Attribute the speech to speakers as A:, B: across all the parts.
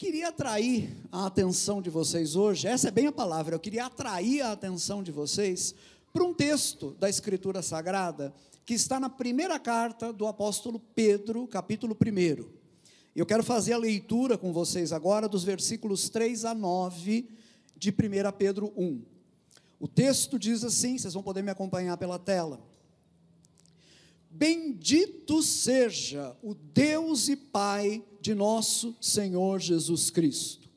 A: queria atrair a atenção de vocês hoje, essa é bem a palavra, eu queria atrair a atenção de vocês para um texto da Escritura Sagrada que está na primeira carta do apóstolo Pedro, capítulo 1. Eu quero fazer a leitura com vocês agora dos versículos 3 a 9 de 1 Pedro 1. O texto diz assim, vocês vão poder me acompanhar pela tela. Bendito seja o Deus e Pai de nosso Senhor Jesus Cristo.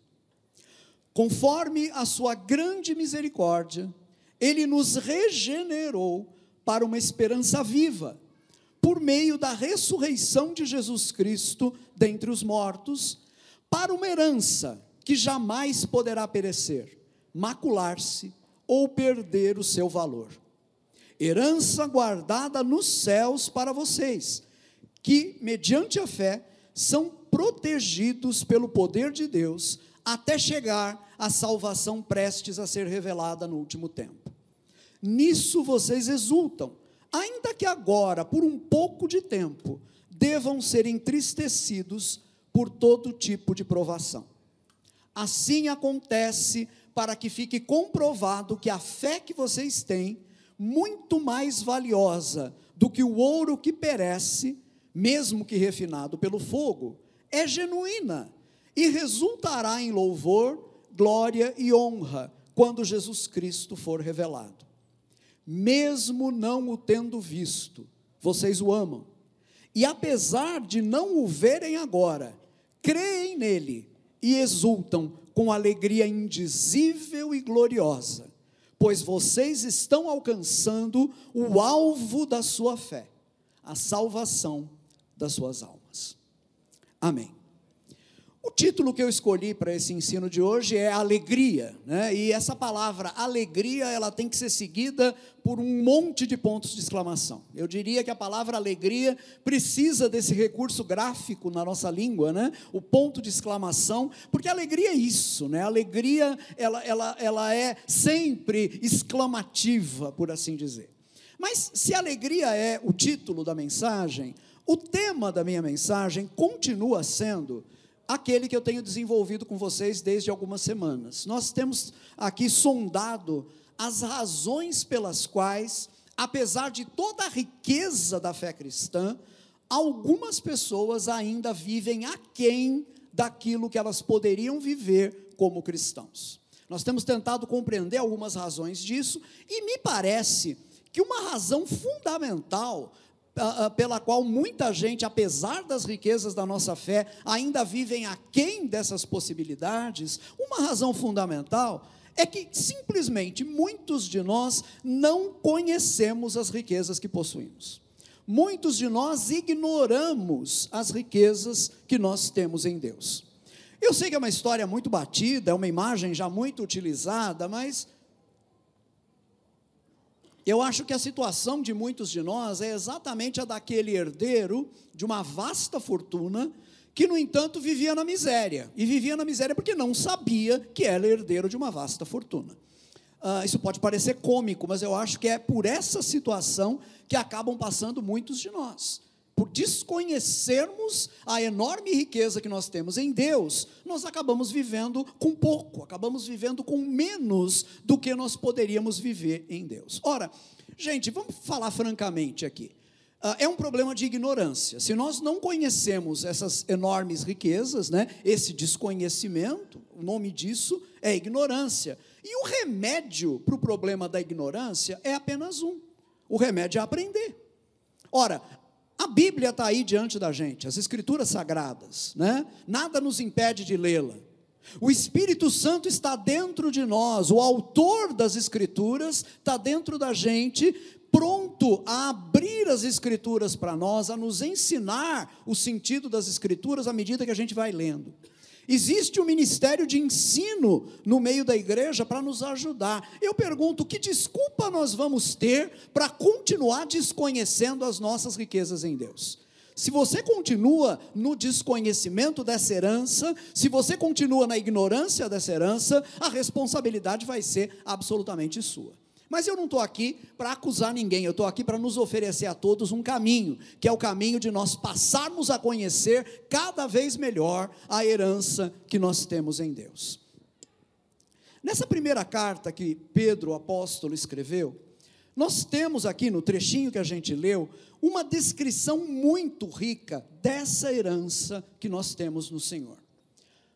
A: Conforme a sua grande misericórdia, ele nos regenerou para uma esperança viva, por meio da ressurreição de Jesus Cristo dentre os mortos, para uma herança que jamais poderá perecer, macular-se ou perder o seu valor herança guardada nos céus para vocês, que, mediante a fé, são protegidos pelo poder de Deus até chegar à salvação prestes a ser revelada no último tempo. Nisso vocês exultam, ainda que agora, por um pouco de tempo, devam ser entristecidos por todo tipo de provação. Assim acontece para que fique comprovado que a fé que vocês têm muito mais valiosa do que o ouro que perece, mesmo que refinado pelo fogo, é genuína e resultará em louvor, glória e honra quando Jesus Cristo for revelado. Mesmo não o tendo visto, vocês o amam. E apesar de não o verem agora, creem nele e exultam com alegria indizível e gloriosa pois vocês estão alcançando o alvo da sua fé, a salvação das suas almas. Amém. O título que eu escolhi para esse ensino de hoje é alegria, né? E essa palavra alegria, ela tem que ser seguida por um monte de pontos de exclamação. Eu diria que a palavra alegria precisa desse recurso gráfico na nossa língua, né? O ponto de exclamação, porque alegria é isso, né? alegria, ela, ela, ela é sempre exclamativa, por assim dizer. Mas se alegria é o título da mensagem, o tema da minha mensagem continua sendo aquele que eu tenho desenvolvido com vocês desde algumas semanas. Nós temos aqui sondado as razões pelas quais, apesar de toda a riqueza da fé cristã, algumas pessoas ainda vivem aquém daquilo que elas poderiam viver como cristãos. Nós temos tentado compreender algumas razões disso, e me parece que uma razão fundamental pela qual muita gente, apesar das riquezas da nossa fé, ainda vivem aquém dessas possibilidades, uma razão fundamental é que simplesmente muitos de nós não conhecemos as riquezas que possuímos. Muitos de nós ignoramos as riquezas que nós temos em Deus. Eu sei que é uma história muito batida, é uma imagem já muito utilizada, mas eu acho que a situação de muitos de nós é exatamente a daquele herdeiro de uma vasta fortuna que, no entanto, vivia na miséria. E vivia na miséria porque não sabia que era herdeiro de uma vasta fortuna. Uh, isso pode parecer cômico, mas eu acho que é por essa situação que acabam passando muitos de nós por desconhecermos a enorme riqueza que nós temos em Deus, nós acabamos vivendo com pouco, acabamos vivendo com menos do que nós poderíamos viver em Deus. Ora, gente, vamos falar francamente aqui. Uh, é um problema de ignorância. Se nós não conhecemos essas enormes riquezas, né, esse desconhecimento, o nome disso é ignorância. E o remédio para o problema da ignorância é apenas um: o remédio é aprender. Ora, a Bíblia está aí diante da gente, as Escrituras sagradas, né? Nada nos impede de lê-la. O Espírito Santo está dentro de nós, o autor das Escrituras está dentro da gente, pronto a abrir as Escrituras para nós, a nos ensinar o sentido das Escrituras à medida que a gente vai lendo. Existe um ministério de ensino no meio da igreja para nos ajudar. Eu pergunto: que desculpa nós vamos ter para continuar desconhecendo as nossas riquezas em Deus? Se você continua no desconhecimento dessa herança, se você continua na ignorância dessa herança, a responsabilidade vai ser absolutamente sua. Mas eu não estou aqui para acusar ninguém, eu estou aqui para nos oferecer a todos um caminho, que é o caminho de nós passarmos a conhecer cada vez melhor a herança que nós temos em Deus. Nessa primeira carta que Pedro, o apóstolo, escreveu, nós temos aqui no trechinho que a gente leu, uma descrição muito rica dessa herança que nós temos no Senhor.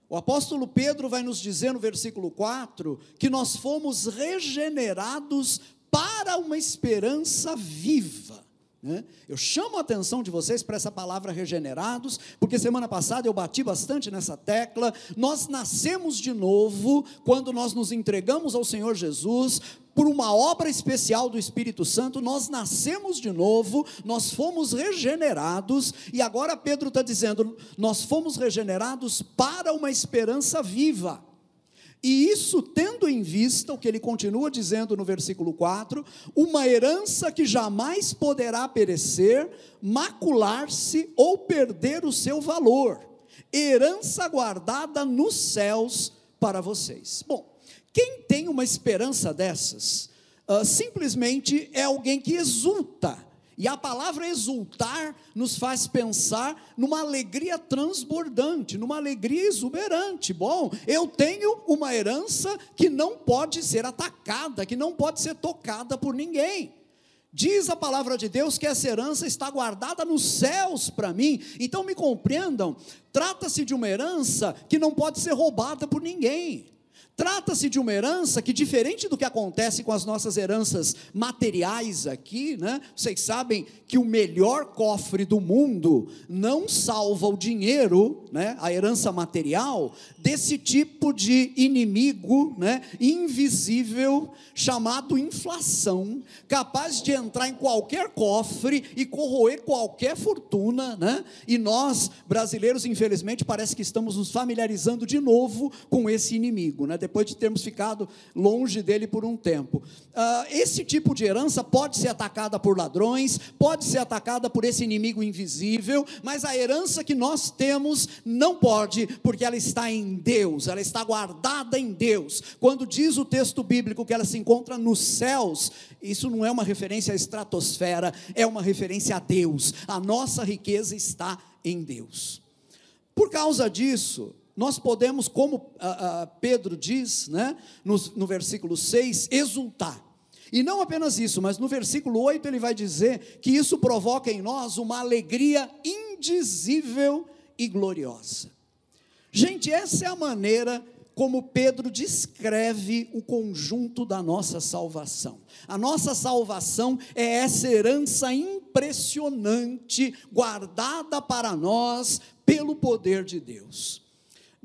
A: O apóstolo Pedro vai nos dizer no versículo 4 que nós fomos regenerados para uma esperança viva. Né? Eu chamo a atenção de vocês para essa palavra regenerados, porque semana passada eu bati bastante nessa tecla. Nós nascemos de novo quando nós nos entregamos ao Senhor Jesus por uma obra especial do Espírito Santo, nós nascemos de novo, nós fomos regenerados, e agora Pedro está dizendo: nós fomos regenerados para uma esperança viva. E isso tendo em vista, o que ele continua dizendo no versículo 4, uma herança que jamais poderá perecer, macular-se ou perder o seu valor, herança guardada nos céus para vocês. Bom, quem tem uma esperança dessas, uh, simplesmente é alguém que exulta. E a palavra exultar nos faz pensar numa alegria transbordante, numa alegria exuberante. Bom, eu tenho uma herança que não pode ser atacada, que não pode ser tocada por ninguém. Diz a palavra de Deus que essa herança está guardada nos céus para mim. Então me compreendam, trata-se de uma herança que não pode ser roubada por ninguém. Trata-se de uma herança que, diferente do que acontece com as nossas heranças materiais aqui, né? Vocês sabem que o melhor cofre do mundo não salva o dinheiro, né? A herança material desse tipo de inimigo, né? Invisível chamado inflação, capaz de entrar em qualquer cofre e corroer qualquer fortuna, né? E nós brasileiros, infelizmente, parece que estamos nos familiarizando de novo com esse inimigo, né? Depois de termos ficado longe dele por um tempo. Uh, esse tipo de herança pode ser atacada por ladrões, pode ser atacada por esse inimigo invisível, mas a herança que nós temos não pode, porque ela está em Deus, ela está guardada em Deus. Quando diz o texto bíblico que ela se encontra nos céus, isso não é uma referência à estratosfera, é uma referência a Deus. A nossa riqueza está em Deus. Por causa disso, nós podemos, como a, a Pedro diz, né, no, no versículo 6, exultar. E não apenas isso, mas no versículo 8 ele vai dizer que isso provoca em nós uma alegria indizível e gloriosa. Gente, essa é a maneira como Pedro descreve o conjunto da nossa salvação. A nossa salvação é essa herança impressionante, guardada para nós pelo poder de Deus.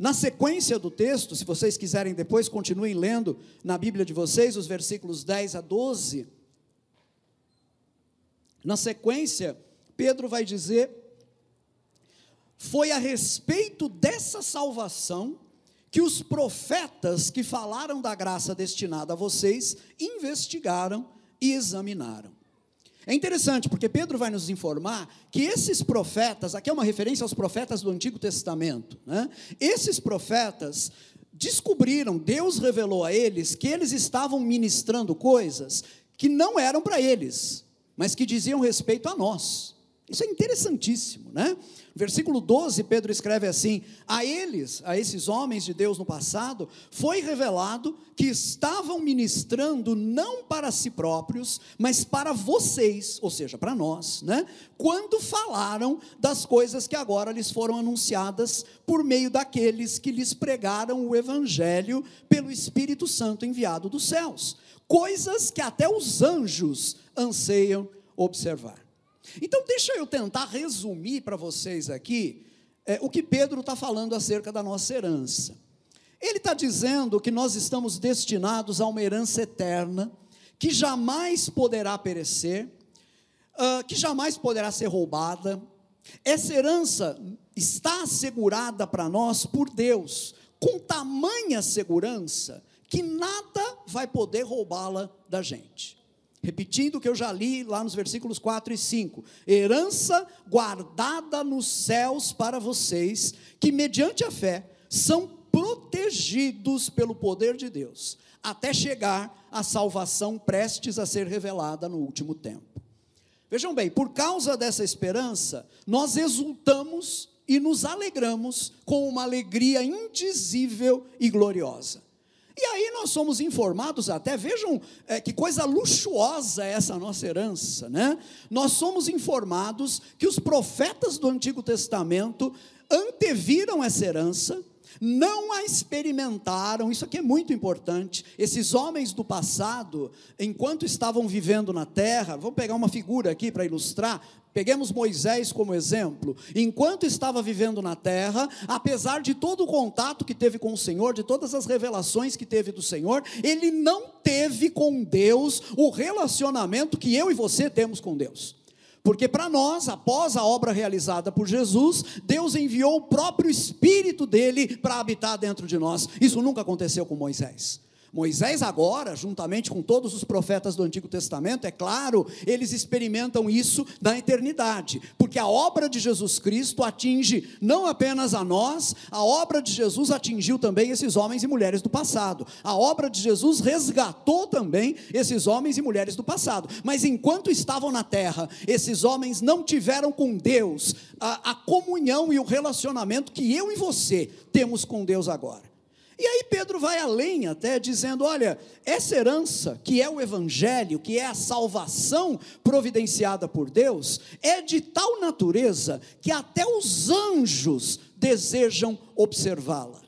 A: Na sequência do texto, se vocês quiserem depois, continuem lendo na Bíblia de vocês, os versículos 10 a 12. Na sequência, Pedro vai dizer: Foi a respeito dessa salvação que os profetas que falaram da graça destinada a vocês investigaram e examinaram. É interessante, porque Pedro vai nos informar que esses profetas, aqui é uma referência aos profetas do Antigo Testamento, né? esses profetas descobriram, Deus revelou a eles que eles estavam ministrando coisas que não eram para eles, mas que diziam respeito a nós. Isso é interessantíssimo, né? Versículo 12, Pedro escreve assim: A eles, a esses homens de Deus no passado, foi revelado que estavam ministrando não para si próprios, mas para vocês, ou seja, para nós, né? Quando falaram das coisas que agora lhes foram anunciadas por meio daqueles que lhes pregaram o evangelho pelo Espírito Santo enviado dos céus, coisas que até os anjos anseiam observar. Então, deixa eu tentar resumir para vocês aqui é, o que Pedro está falando acerca da nossa herança. Ele está dizendo que nós estamos destinados a uma herança eterna, que jamais poderá perecer, uh, que jamais poderá ser roubada. Essa herança está assegurada para nós por Deus, com tamanha segurança que nada vai poder roubá-la da gente. Repetindo o que eu já li lá nos versículos 4 e 5: herança guardada nos céus para vocês, que mediante a fé são protegidos pelo poder de Deus, até chegar à salvação prestes a ser revelada no último tempo. Vejam bem, por causa dessa esperança, nós exultamos e nos alegramos com uma alegria indizível e gloriosa. E aí nós somos informados até, vejam é, que coisa luxuosa é essa nossa herança, né? Nós somos informados que os profetas do Antigo Testamento anteviram essa herança, não a experimentaram, isso aqui é muito importante. Esses homens do passado, enquanto estavam vivendo na terra, vamos pegar uma figura aqui para ilustrar, Peguemos Moisés como exemplo. Enquanto estava vivendo na terra, apesar de todo o contato que teve com o Senhor, de todas as revelações que teve do Senhor, ele não teve com Deus o relacionamento que eu e você temos com Deus. Porque para nós, após a obra realizada por Jesus, Deus enviou o próprio Espírito dele para habitar dentro de nós. Isso nunca aconteceu com Moisés. Moisés, agora, juntamente com todos os profetas do Antigo Testamento, é claro, eles experimentam isso na eternidade, porque a obra de Jesus Cristo atinge não apenas a nós, a obra de Jesus atingiu também esses homens e mulheres do passado, a obra de Jesus resgatou também esses homens e mulheres do passado, mas enquanto estavam na terra, esses homens não tiveram com Deus a, a comunhão e o relacionamento que eu e você temos com Deus agora. E aí Pedro vai além até dizendo: olha, essa herança, que é o evangelho, que é a salvação providenciada por Deus, é de tal natureza que até os anjos desejam observá-la.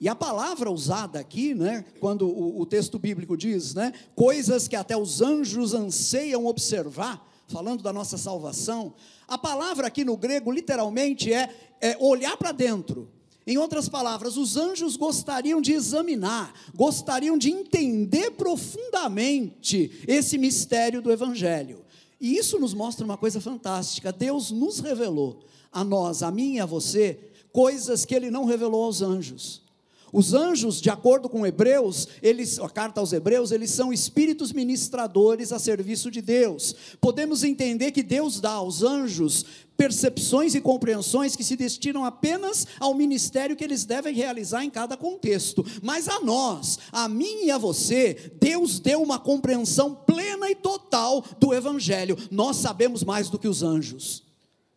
A: E a palavra usada aqui, né, quando o, o texto bíblico diz, né, coisas que até os anjos anseiam observar, falando da nossa salvação, a palavra aqui no grego literalmente é, é olhar para dentro, em outras palavras, os anjos gostariam de examinar, gostariam de entender profundamente esse mistério do Evangelho. E isso nos mostra uma coisa fantástica: Deus nos revelou, a nós, a mim e a você, coisas que Ele não revelou aos anjos. Os anjos, de acordo com Hebreus, eles, a carta aos Hebreus, eles são espíritos ministradores a serviço de Deus. Podemos entender que Deus dá aos anjos percepções e compreensões que se destinam apenas ao ministério que eles devem realizar em cada contexto. Mas a nós, a mim e a você, Deus deu uma compreensão plena e total do Evangelho. Nós sabemos mais do que os anjos.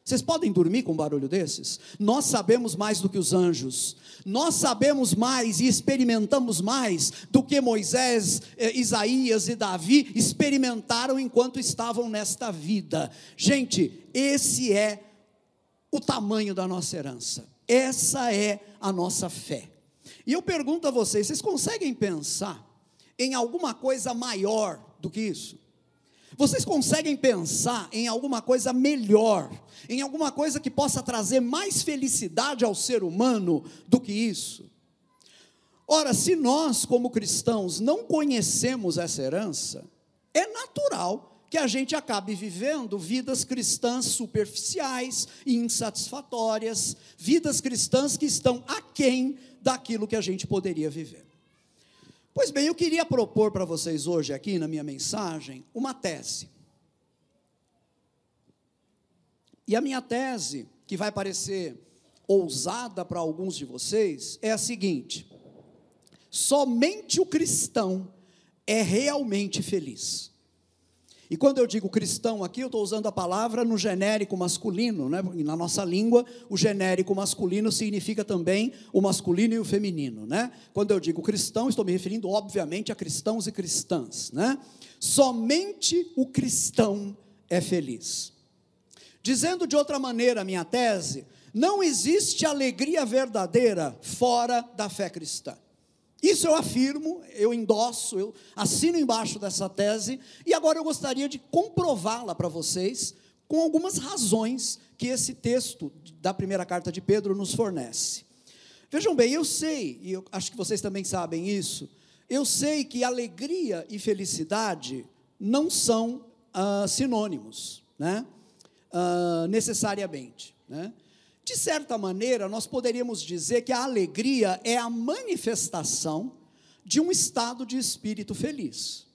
A: Vocês podem dormir com um barulho desses? Nós sabemos mais do que os anjos. Nós sabemos mais e experimentamos mais do que Moisés, eh, Isaías e Davi experimentaram enquanto estavam nesta vida. Gente, esse é o tamanho da nossa herança. Essa é a nossa fé. E eu pergunto a vocês: vocês conseguem pensar em alguma coisa maior do que isso? Vocês conseguem pensar em alguma coisa melhor, em alguma coisa que possa trazer mais felicidade ao ser humano do que isso? Ora, se nós, como cristãos, não conhecemos essa herança, é natural que a gente acabe vivendo vidas cristãs superficiais e insatisfatórias, vidas cristãs que estão aquém daquilo que a gente poderia viver. Pois bem, eu queria propor para vocês hoje, aqui na minha mensagem, uma tese. E a minha tese, que vai parecer ousada para alguns de vocês, é a seguinte: somente o cristão é realmente feliz. E quando eu digo cristão aqui, eu estou usando a palavra no genérico masculino, né? na nossa língua, o genérico masculino significa também o masculino e o feminino. Né? Quando eu digo cristão, estou me referindo, obviamente, a cristãos e cristãs. Né? Somente o cristão é feliz. Dizendo de outra maneira a minha tese, não existe alegria verdadeira fora da fé cristã. Isso eu afirmo, eu endosso, eu assino embaixo dessa tese, e agora eu gostaria de comprová-la para vocês com algumas razões que esse texto da primeira carta de Pedro nos fornece. Vejam bem, eu sei, e eu acho que vocês também sabem isso, eu sei que alegria e felicidade não são ah, sinônimos, né? Ah, necessariamente. Né? De certa maneira, nós poderíamos dizer que a alegria é a manifestação de um estado de espírito feliz.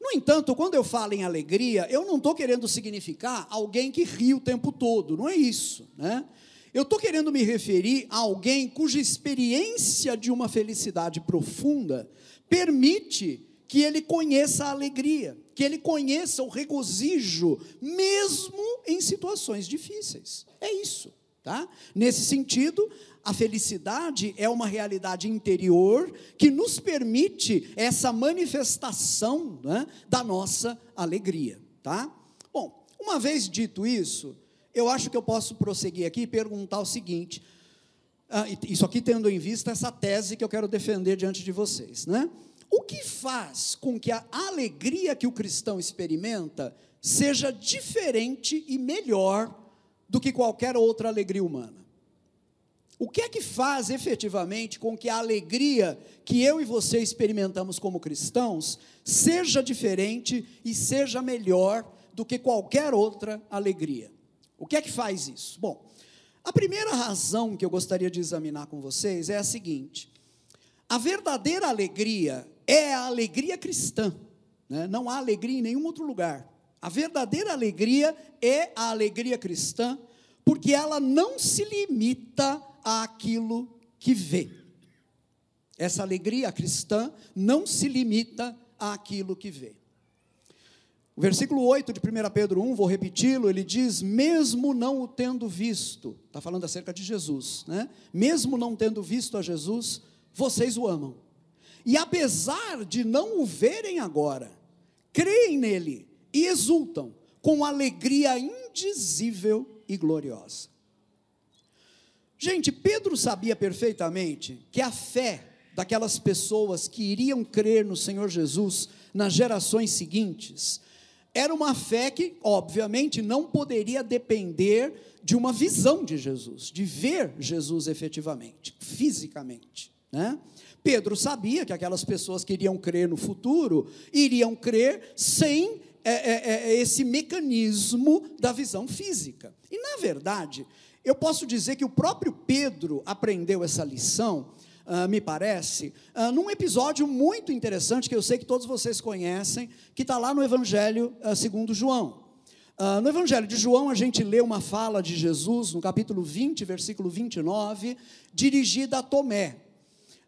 A: No entanto, quando eu falo em alegria, eu não estou querendo significar alguém que ri o tempo todo, não é isso, né? Eu estou querendo me referir a alguém cuja experiência de uma felicidade profunda permite que ele conheça a alegria, que ele conheça o regozijo, mesmo em situações difíceis. É isso, tá? Nesse sentido, a felicidade é uma realidade interior que nos permite essa manifestação né, da nossa alegria, tá? Bom, uma vez dito isso, eu acho que eu posso prosseguir aqui e perguntar o seguinte: ah, isso aqui tendo em vista essa tese que eu quero defender diante de vocês, né? O que faz com que a alegria que o cristão experimenta seja diferente e melhor do que qualquer outra alegria humana? O que é que faz efetivamente com que a alegria que eu e você experimentamos como cristãos seja diferente e seja melhor do que qualquer outra alegria? O que é que faz isso? Bom, a primeira razão que eu gostaria de examinar com vocês é a seguinte: a verdadeira alegria é a alegria cristã, né? não há alegria em nenhum outro lugar. A verdadeira alegria é a alegria cristã, porque ela não se limita àquilo que vê. Essa alegria cristã não se limita àquilo que vê. O versículo 8 de 1 Pedro 1, vou repeti-lo, ele diz: Mesmo não o tendo visto, está falando acerca de Jesus, né? Mesmo não tendo visto a Jesus, vocês o amam. E apesar de não o verem agora, creem nele e exultam com alegria indizível e gloriosa. Gente, Pedro sabia perfeitamente que a fé daquelas pessoas que iriam crer no Senhor Jesus nas gerações seguintes era uma fé que, obviamente, não poderia depender de uma visão de Jesus, de ver Jesus efetivamente, fisicamente, né? Pedro sabia que aquelas pessoas que iriam crer no futuro iriam crer sem é, é, é, esse mecanismo da visão física. E, na verdade, eu posso dizer que o próprio Pedro aprendeu essa lição, uh, me parece, uh, num episódio muito interessante que eu sei que todos vocês conhecem, que está lá no Evangelho uh, segundo João. no Evangelho de João, a gente lê uma fala de Jesus, no capítulo 20, versículo 29, dirigida a Tomé.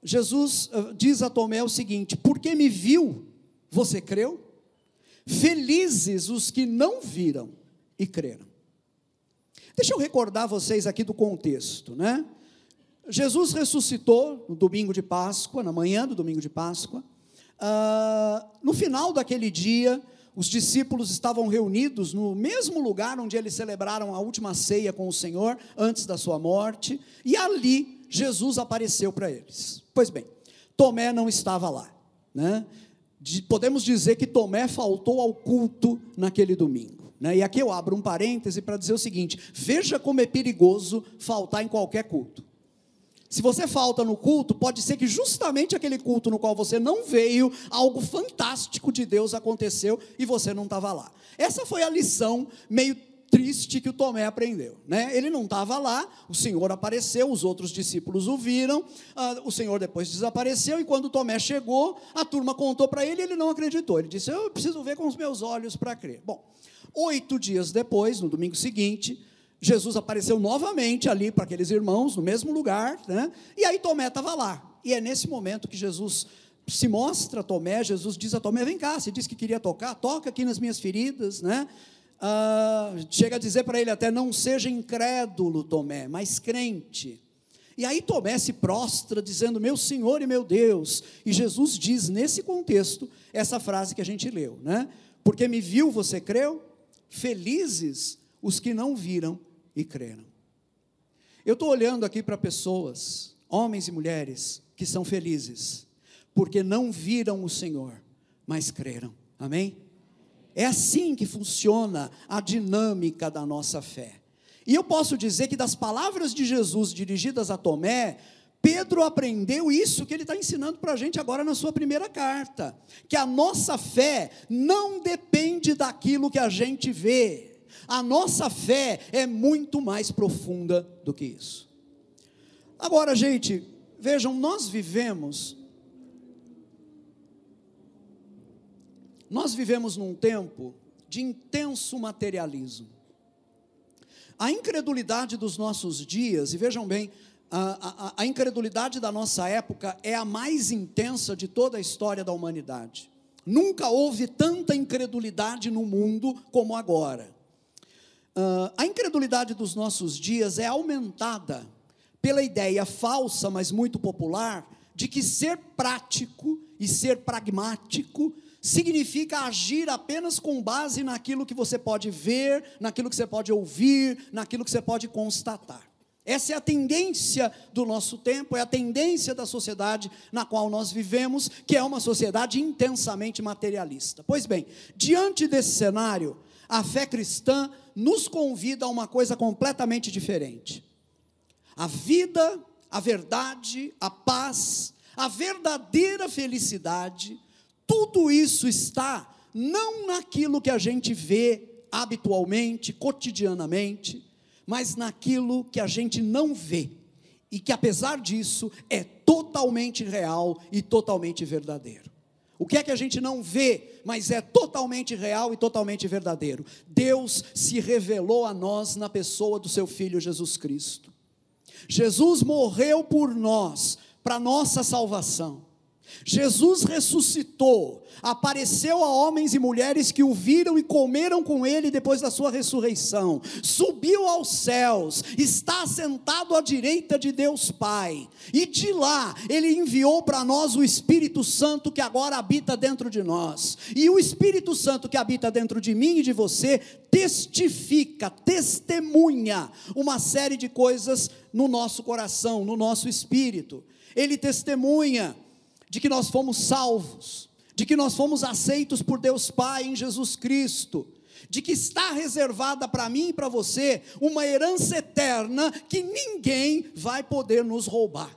A: Jesus diz a Tomé o seguinte: Porque me viu, você creu? Felizes os que não viram e creram. Deixa eu recordar vocês aqui do contexto, né? Jesus ressuscitou no domingo de Páscoa, na manhã do domingo de Páscoa. Uh, no final daquele dia, os discípulos estavam reunidos no mesmo lugar onde eles celebraram a última ceia com o Senhor, antes da sua morte, e ali Jesus apareceu para eles. Pois bem, Tomé não estava lá, né? Podemos dizer que Tomé faltou ao culto naquele domingo. Né? E aqui eu abro um parêntese para dizer o seguinte: veja como é perigoso faltar em qualquer culto. Se você falta no culto, pode ser que justamente aquele culto no qual você não veio, algo fantástico de Deus aconteceu e você não estava lá. Essa foi a lição meio triste que o Tomé aprendeu. Né? Ele não estava lá, o Senhor apareceu, os outros discípulos o viram, ah, o Senhor depois desapareceu, e quando Tomé chegou, a turma contou para ele, ele não acreditou. Ele disse: Eu preciso ver com os meus olhos para crer. Bom, oito dias depois, no domingo seguinte, Jesus apareceu novamente ali para aqueles irmãos, no mesmo lugar, né? e aí Tomé estava lá. E é nesse momento que Jesus se mostra a Tomé, Jesus diz a Tomé: Vem cá, você disse que queria tocar, toca aqui nas minhas feridas, né? Ah, chega a dizer para ele até: Não seja incrédulo, Tomé, mas crente. E aí Tomé se prostra, dizendo: Meu Senhor e meu Deus. E Jesus diz, nesse contexto, essa frase que a gente leu, né? Porque me viu, você creu? Felizes os que não viram e creram. Eu estou olhando aqui para pessoas, homens e mulheres, que são felizes, porque não viram o Senhor, mas creram. Amém? É assim que funciona a dinâmica da nossa fé. E eu posso dizer que das palavras de Jesus dirigidas a Tomé, Pedro aprendeu isso que ele está ensinando para a gente agora na sua primeira carta: que a nossa fé não depende daquilo que a gente vê, a nossa fé é muito mais profunda do que isso. Agora, gente, vejam, nós vivemos. Nós vivemos num tempo de intenso materialismo. A incredulidade dos nossos dias, e vejam bem, a, a, a incredulidade da nossa época é a mais intensa de toda a história da humanidade. Nunca houve tanta incredulidade no mundo como agora. Uh, a incredulidade dos nossos dias é aumentada pela ideia falsa, mas muito popular, de que ser prático e ser pragmático significa agir apenas com base naquilo que você pode ver, naquilo que você pode ouvir, naquilo que você pode constatar. Essa é a tendência do nosso tempo, é a tendência da sociedade na qual nós vivemos, que é uma sociedade intensamente materialista. Pois bem, diante desse cenário, a fé cristã nos convida a uma coisa completamente diferente. A vida, a verdade, a paz, a verdadeira felicidade, tudo isso está não naquilo que a gente vê habitualmente, cotidianamente, mas naquilo que a gente não vê e que apesar disso é totalmente real e totalmente verdadeiro. O que é que a gente não vê, mas é totalmente real e totalmente verdadeiro? Deus se revelou a nós na pessoa do seu filho Jesus Cristo. Jesus morreu por nós, para nossa salvação. Jesus ressuscitou, apareceu a homens e mulheres que o viram e comeram com ele depois da sua ressurreição, subiu aos céus, está sentado à direita de Deus Pai, e de lá ele enviou para nós o Espírito Santo que agora habita dentro de nós, e o Espírito Santo que habita dentro de mim e de você testifica, testemunha uma série de coisas no nosso coração, no nosso espírito. Ele testemunha de que nós fomos salvos, de que nós fomos aceitos por Deus Pai em Jesus Cristo, de que está reservada para mim e para você uma herança eterna que ninguém vai poder nos roubar.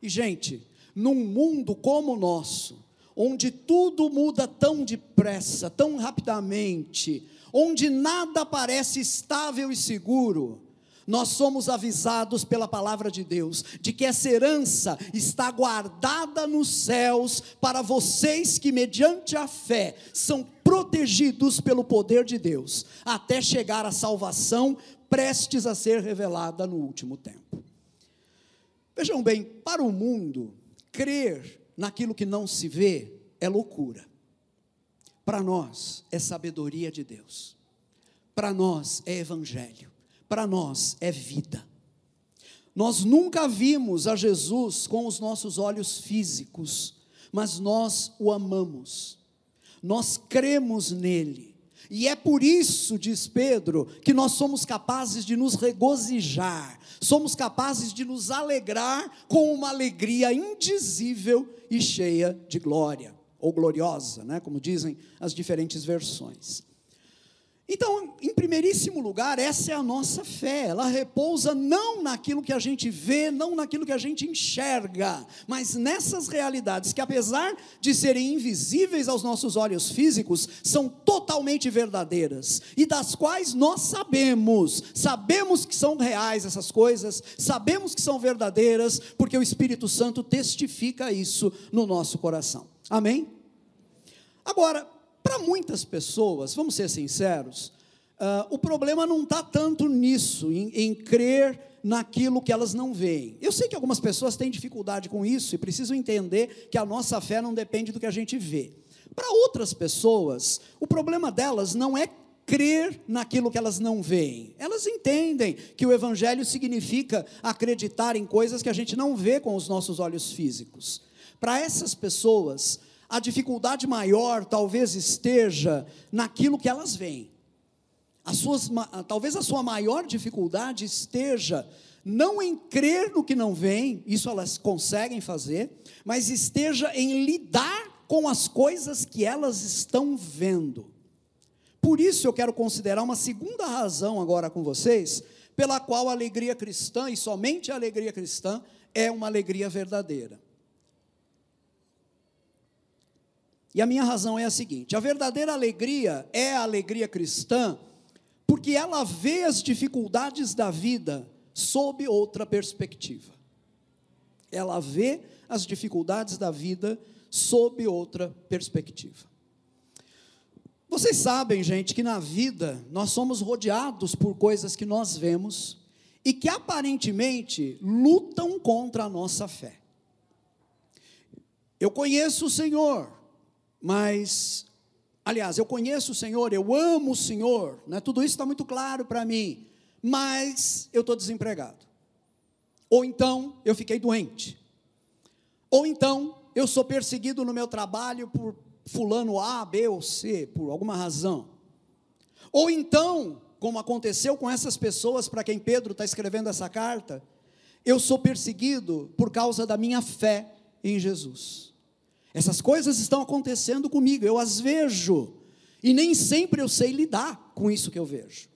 A: E, gente, num mundo como o nosso, onde tudo muda tão depressa, tão rapidamente, onde nada parece estável e seguro, nós somos avisados pela palavra de Deus de que essa herança está guardada nos céus para vocês que, mediante a fé, são protegidos pelo poder de Deus, até chegar à salvação prestes a ser revelada no último tempo. Vejam bem, para o mundo, crer naquilo que não se vê é loucura. Para nós é sabedoria de Deus. Para nós é evangelho para nós é vida. Nós nunca vimos a Jesus com os nossos olhos físicos, mas nós o amamos, nós cremos nele, e é por isso, diz Pedro, que nós somos capazes de nos regozijar, somos capazes de nos alegrar com uma alegria indizível e cheia de glória, ou gloriosa, né, como dizem as diferentes versões. Então, em primeiríssimo lugar, essa é a nossa fé. Ela repousa não naquilo que a gente vê, não naquilo que a gente enxerga, mas nessas realidades que, apesar de serem invisíveis aos nossos olhos físicos, são totalmente verdadeiras e das quais nós sabemos, sabemos que são reais essas coisas, sabemos que são verdadeiras, porque o Espírito Santo testifica isso no nosso coração. Amém? Agora, para muitas pessoas, vamos ser sinceros, uh, o problema não está tanto nisso, em, em crer naquilo que elas não veem. Eu sei que algumas pessoas têm dificuldade com isso e precisam entender que a nossa fé não depende do que a gente vê. Para outras pessoas, o problema delas não é crer naquilo que elas não veem. Elas entendem que o evangelho significa acreditar em coisas que a gente não vê com os nossos olhos físicos. Para essas pessoas, a dificuldade maior talvez esteja naquilo que elas veem. As suas, talvez a sua maior dificuldade esteja não em crer no que não vem, isso elas conseguem fazer, mas esteja em lidar com as coisas que elas estão vendo. Por isso eu quero considerar uma segunda razão agora com vocês, pela qual a alegria cristã, e somente a alegria cristã, é uma alegria verdadeira. E a minha razão é a seguinte: a verdadeira alegria é a alegria cristã, porque ela vê as dificuldades da vida sob outra perspectiva. Ela vê as dificuldades da vida sob outra perspectiva. Vocês sabem, gente, que na vida nós somos rodeados por coisas que nós vemos e que aparentemente lutam contra a nossa fé. Eu conheço o Senhor, mas, aliás, eu conheço o Senhor, eu amo o Senhor, né? tudo isso está muito claro para mim, mas eu estou desempregado. Ou então eu fiquei doente. Ou então eu sou perseguido no meu trabalho por fulano A, B ou C, por alguma razão. Ou então, como aconteceu com essas pessoas para quem Pedro está escrevendo essa carta, eu sou perseguido por causa da minha fé em Jesus. Essas coisas estão acontecendo comigo, eu as vejo, e nem sempre eu sei lidar com isso que eu vejo.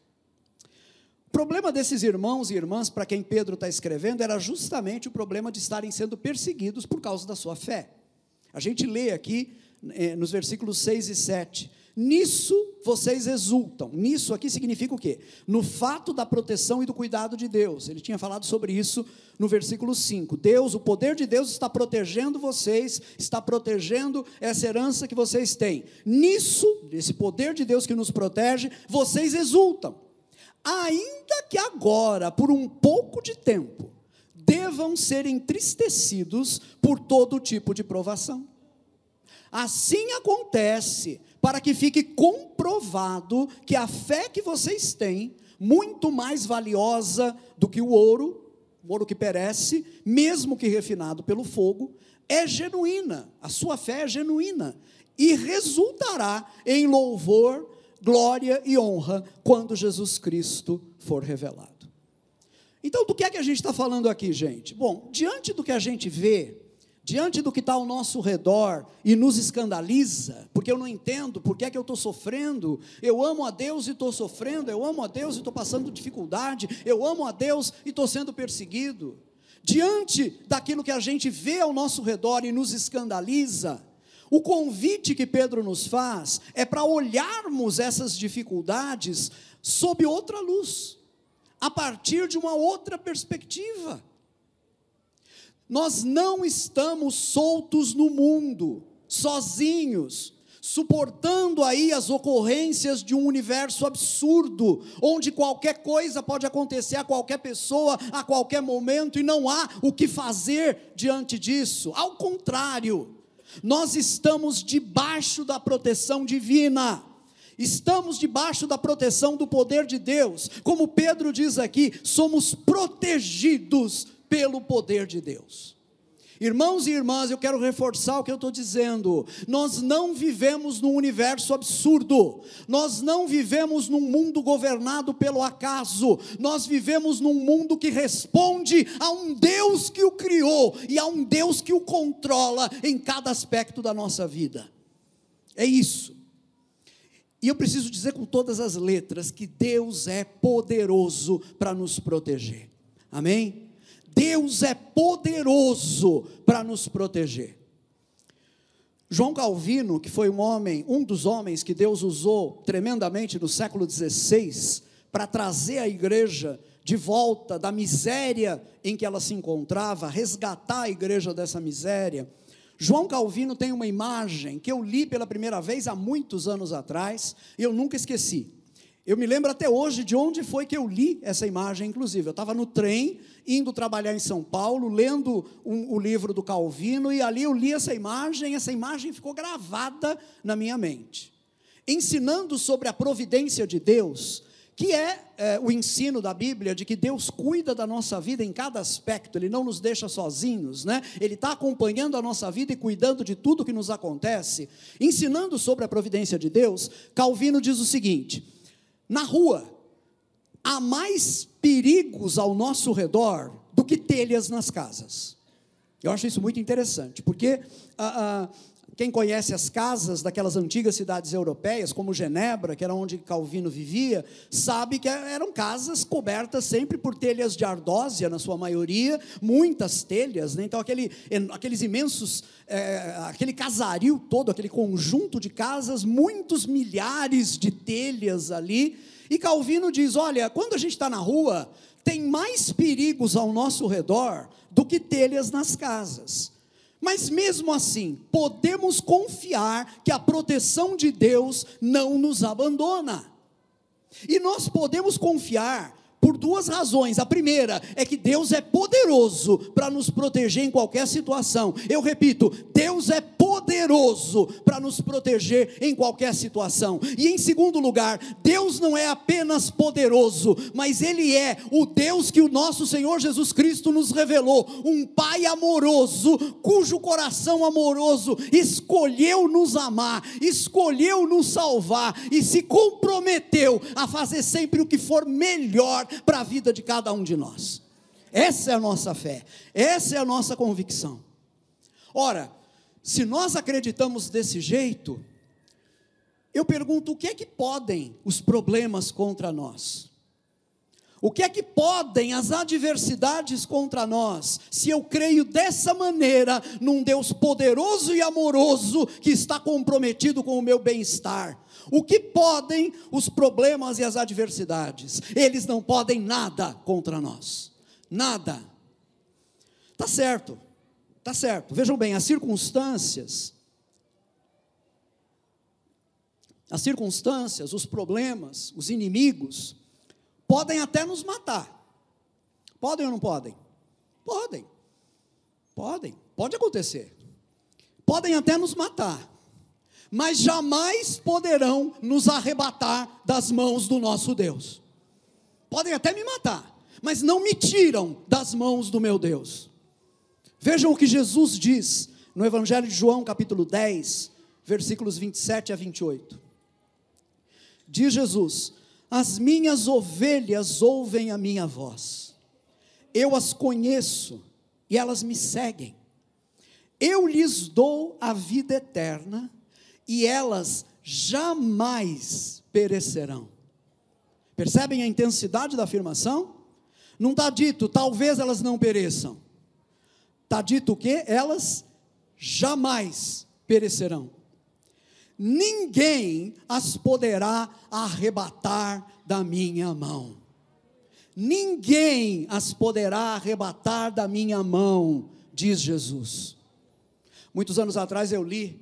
A: O problema desses irmãos e irmãs para quem Pedro está escrevendo era justamente o problema de estarem sendo perseguidos por causa da sua fé. A gente lê aqui eh, nos versículos 6 e 7. Nisso vocês exultam. Nisso aqui significa o quê? No fato da proteção e do cuidado de Deus. Ele tinha falado sobre isso no versículo 5. Deus, o poder de Deus está protegendo vocês, está protegendo essa herança que vocês têm. Nisso, esse poder de Deus que nos protege, vocês exultam ainda que agora, por um pouco de tempo, devam ser entristecidos por todo tipo de provação. Assim acontece para que fique comprovado que a fé que vocês têm, muito mais valiosa do que o ouro, o ouro que perece, mesmo que refinado pelo fogo, é genuína, a sua fé é genuína e resultará em louvor glória e honra quando Jesus Cristo for revelado. Então, do que é que a gente está falando aqui, gente? Bom, diante do que a gente vê, diante do que está ao nosso redor e nos escandaliza, porque eu não entendo por que é que eu estou sofrendo, eu amo a Deus e estou sofrendo, eu amo a Deus e estou passando dificuldade, eu amo a Deus e estou sendo perseguido. Diante daquilo que a gente vê ao nosso redor e nos escandaliza, o convite que Pedro nos faz é para olharmos essas dificuldades sob outra luz, a partir de uma outra perspectiva. Nós não estamos soltos no mundo, sozinhos, suportando aí as ocorrências de um universo absurdo, onde qualquer coisa pode acontecer a qualquer pessoa, a qualquer momento, e não há o que fazer diante disso. Ao contrário, nós estamos debaixo da proteção divina. Estamos debaixo da proteção do poder de Deus. Como Pedro diz aqui, somos protegidos pelo poder de Deus. Irmãos e irmãs, eu quero reforçar o que eu estou dizendo. Nós não vivemos num universo absurdo, nós não vivemos num mundo governado pelo acaso, nós vivemos num mundo que responde a um Deus que o criou e a um Deus que o controla em cada aspecto da nossa vida. É isso. E eu preciso dizer com todas as letras que Deus é poderoso para nos proteger. Amém? Deus é poderoso para nos proteger. João Calvino, que foi um homem, um dos homens que Deus usou tremendamente no século XVI para trazer a igreja de volta da miséria em que ela se encontrava, resgatar a igreja dessa miséria. João Calvino tem uma imagem que eu li pela primeira vez há muitos anos atrás e eu nunca esqueci. Eu me lembro até hoje de onde foi que eu li essa imagem, inclusive. Eu estava no trem, indo trabalhar em São Paulo, lendo um, o livro do Calvino, e ali eu li essa imagem, essa imagem ficou gravada na minha mente. Ensinando sobre a providência de Deus, que é, é, o ensino da Bíblia de que Deus cuida da nossa vida em cada aspecto, Ele não nos deixa sozinhos, né? Ele está acompanhando a nossa vida e cuidando de tudo que nos acontece. Ensinando sobre a providência de Deus, Calvino diz o seguinte na rua, há mais perigos ao nosso redor do que telhas nas casas. Eu acho isso muito interessante, porque ah, ah, quem conhece as casas daquelas antigas cidades europeias, como Genebra, que era onde Calvino vivia, sabe que eram casas cobertas sempre por telhas de ardósia, na sua maioria, muitas telhas, né? então aquele, aqueles imensos, é, aquele casario todo, aquele conjunto de casas, muitos milhares de telhas ali. E Calvino diz: olha, quando a gente está na rua, tem mais perigos ao nosso redor do que telhas nas casas. Mas mesmo assim, podemos confiar que a proteção de Deus não nos abandona. E nós podemos confiar por duas razões. A primeira é que Deus é poderoso para nos proteger em qualquer situação. Eu repito, Deus é poderoso para nos proteger em qualquer situação. E em segundo lugar, Deus não é apenas poderoso, mas Ele é o Deus que o nosso Senhor Jesus Cristo nos revelou, um Pai amoroso, cujo coração amoroso escolheu nos amar, escolheu nos salvar e se comprometeu a fazer sempre o que for melhor para a vida de cada um de nós. Essa é a nossa fé, essa é a nossa convicção. Ora, se nós acreditamos desse jeito, eu pergunto: o que é que podem os problemas contra nós? O que é que podem as adversidades contra nós, se eu creio dessa maneira num Deus poderoso e amoroso que está comprometido com o meu bem-estar? O que podem os problemas e as adversidades? Eles não podem nada contra nós. Nada. Tá certo. Tá certo. Vejam bem, as circunstâncias as circunstâncias, os problemas, os inimigos podem até nos matar. Podem ou não podem? Podem. Podem. Pode acontecer. Podem até nos matar mas jamais poderão nos arrebatar das mãos do nosso Deus. Podem até me matar, mas não me tiram das mãos do meu Deus. Vejam o que Jesus diz no Evangelho de João, capítulo 10, versículos 27 a 28. Diz Jesus: As minhas ovelhas ouvem a minha voz, eu as conheço e elas me seguem. Eu lhes dou a vida eterna e elas jamais perecerão. Percebem a intensidade da afirmação? Não está dito, talvez elas não pereçam. Está dito o que? Elas jamais perecerão. Ninguém as poderá arrebatar da minha mão. Ninguém as poderá arrebatar da minha mão, diz Jesus. Muitos anos atrás eu li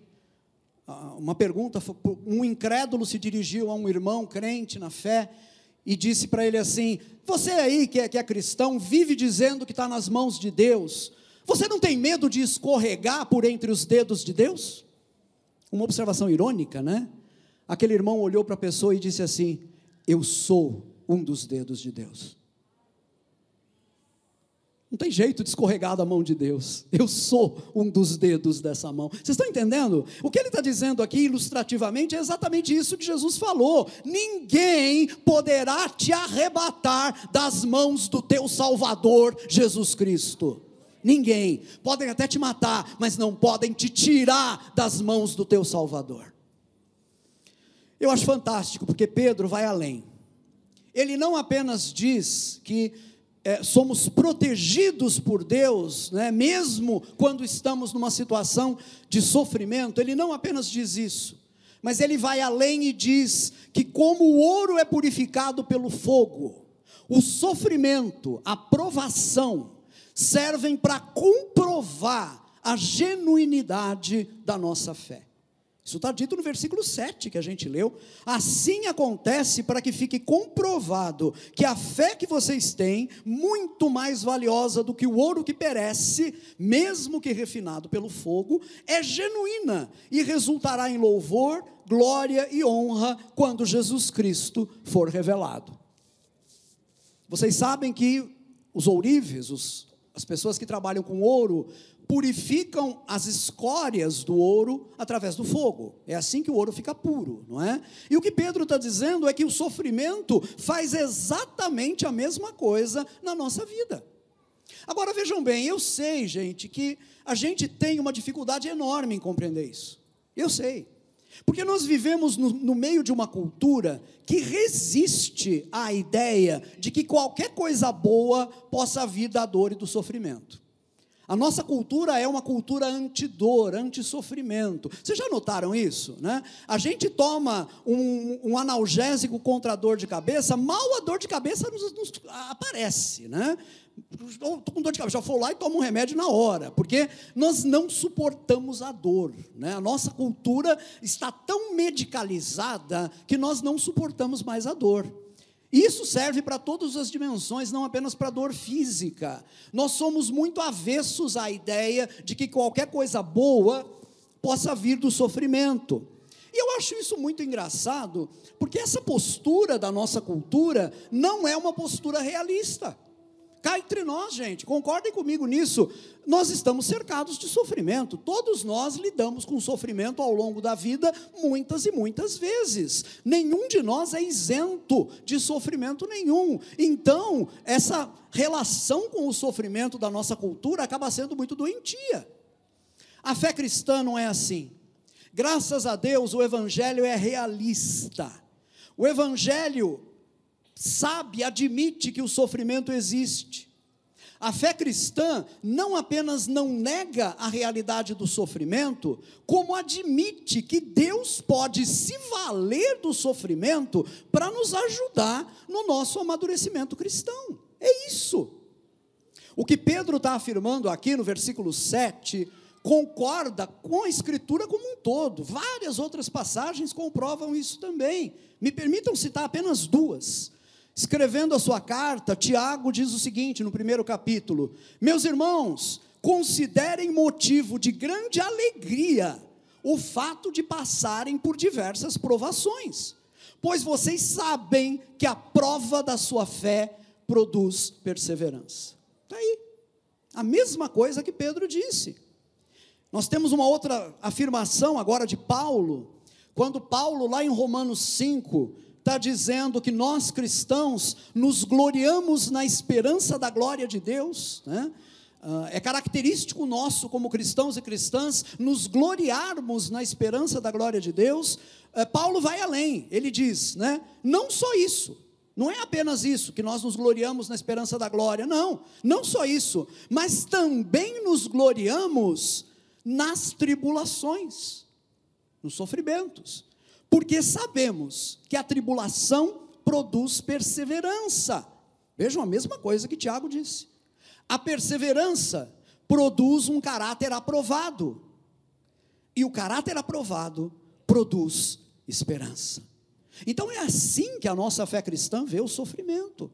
A: ah, uma pergunta, um incrédulo se dirigiu a um irmão crente na fé e disse para ele assim: Você aí que é, que é cristão, vive dizendo que está nas mãos de Deus, você não tem medo de escorregar por entre os dedos de Deus? Uma observação irônica, né? Aquele irmão olhou para a pessoa e disse assim: Eu sou um dos dedos de Deus. Não tem jeito de escorregar da mão de Deus. Eu sou um dos dedos dessa mão. Vocês estão entendendo? O que ele está dizendo aqui, ilustrativamente, é exatamente isso que Jesus falou. Ninguém poderá te arrebatar das mãos do teu Salvador, Jesus Cristo. Ninguém. Podem até te matar, mas não podem te tirar das mãos do teu Salvador. Eu acho fantástico, porque Pedro vai além. Ele não apenas diz que é, somos protegidos por Deus, né, mesmo quando estamos numa situação de sofrimento, ele não apenas diz isso, mas ele vai além e diz que, como o ouro é purificado pelo fogo, o sofrimento, a provação, servem para comprovar a genuinidade da nossa fé. Isso está dito no versículo 7 que a gente leu. Assim acontece para que fique comprovado que a fé que vocês têm, muito mais valiosa do que o ouro que perece, mesmo que refinado pelo fogo, é genuína e resultará em louvor, glória e honra quando Jesus Cristo for revelado. Vocês sabem que os ourives, os, as pessoas que trabalham com ouro, purificam as escórias do ouro através do fogo. É assim que o ouro fica puro, não é? E o que Pedro está dizendo é que o sofrimento faz exatamente a mesma coisa na nossa vida. Agora vejam bem, eu sei, gente, que a gente tem uma dificuldade enorme em compreender isso. Eu sei. Porque nós vivemos no, no, meio de uma cultura que resiste à ideia de que qualquer coisa boa possa vir da dor e do sofrimento. A nossa cultura é uma cultura anti-dor, anti-sofrimento. Vocês já notaram isso? Né? A gente toma um, um, analgésico contra a dor de cabeça, mal a dor de cabeça nos, nos aparece. Né? Estou com dor de cabeça, já vou lá e tomo um remédio na hora, porque nós não suportamos a dor. Né? A nossa cultura está tão medicalizada que nós não suportamos mais a dor. Isso serve para todas as dimensões, não apenas para dor física. Nós somos muito avessos à ideia de que qualquer coisa boa possa vir do sofrimento. E eu acho isso muito engraçado, porque essa postura da nossa cultura não é uma postura realista. Cá entre nós, gente, concordem comigo nisso. Nós estamos cercados de sofrimento. Todos nós lidamos com sofrimento ao longo da vida, muitas e muitas vezes. Nenhum de nós é isento de sofrimento nenhum. Então, essa relação com o sofrimento da nossa cultura acaba sendo muito doentia. A fé cristã não é assim. Graças a Deus, o Evangelho é realista. O Evangelho sabe, admite que o sofrimento existe. A fé cristã não apenas não nega a realidade do sofrimento, como admite que Deus pode se valer do sofrimento para nos ajudar no nosso amadurecimento cristão. É isso. O que Pedro está afirmando aqui no versículo 7 concorda com a Escritura como um todo. Várias outras passagens comprovam isso também. Me permitam citar apenas duas. Escrevendo a sua carta, Tiago diz o seguinte no primeiro capítulo: Meus irmãos, considerem motivo de grande alegria o fato de passarem por diversas provações, pois vocês sabem que a prova da sua fé produz perseverança. Está aí. A mesma coisa que Pedro disse. Nós temos uma outra afirmação agora de Paulo, quando Paulo, lá em Romanos 5, está dizendo que nós cristãos nos gloriamos na esperança da glória de Deus, né? Uh, é característico nosso, como cristãos e cristãs, nos gloriarmos na esperança da glória de Deus. Uh, Paulo vai além, ele diz, né? Não só isso, não é apenas isso, que nós nos gloriamos na esperança da glória, não, não só isso, mas também nos gloriamos nas tribulações, nos sofrimentos porque sabemos que a tribulação produz perseverança. Vejam a mesma coisa que Tiago disse. A perseverança produz um caráter aprovado. E o caráter aprovado produz esperança. Então é assim que a nossa fé cristã vê o sofrimento.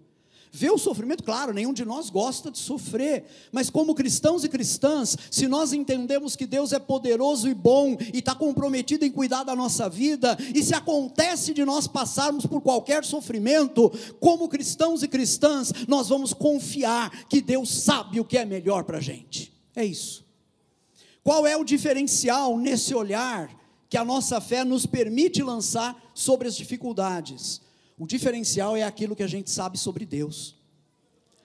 A: Vê o sofrimento, claro, nenhum de nós gosta de sofrer, mas como cristãos e cristãs, se nós entendemos que Deus é poderoso e bom e está comprometido em cuidar da nossa vida, e se acontece de nós passarmos por qualquer sofrimento, como cristãos e cristãs, nós vamos confiar que Deus sabe o que é melhor para a gente. É isso. Qual é o diferencial nesse olhar que a nossa fé nos permite lançar sobre as dificuldades? O diferencial é aquilo que a gente sabe sobre Deus.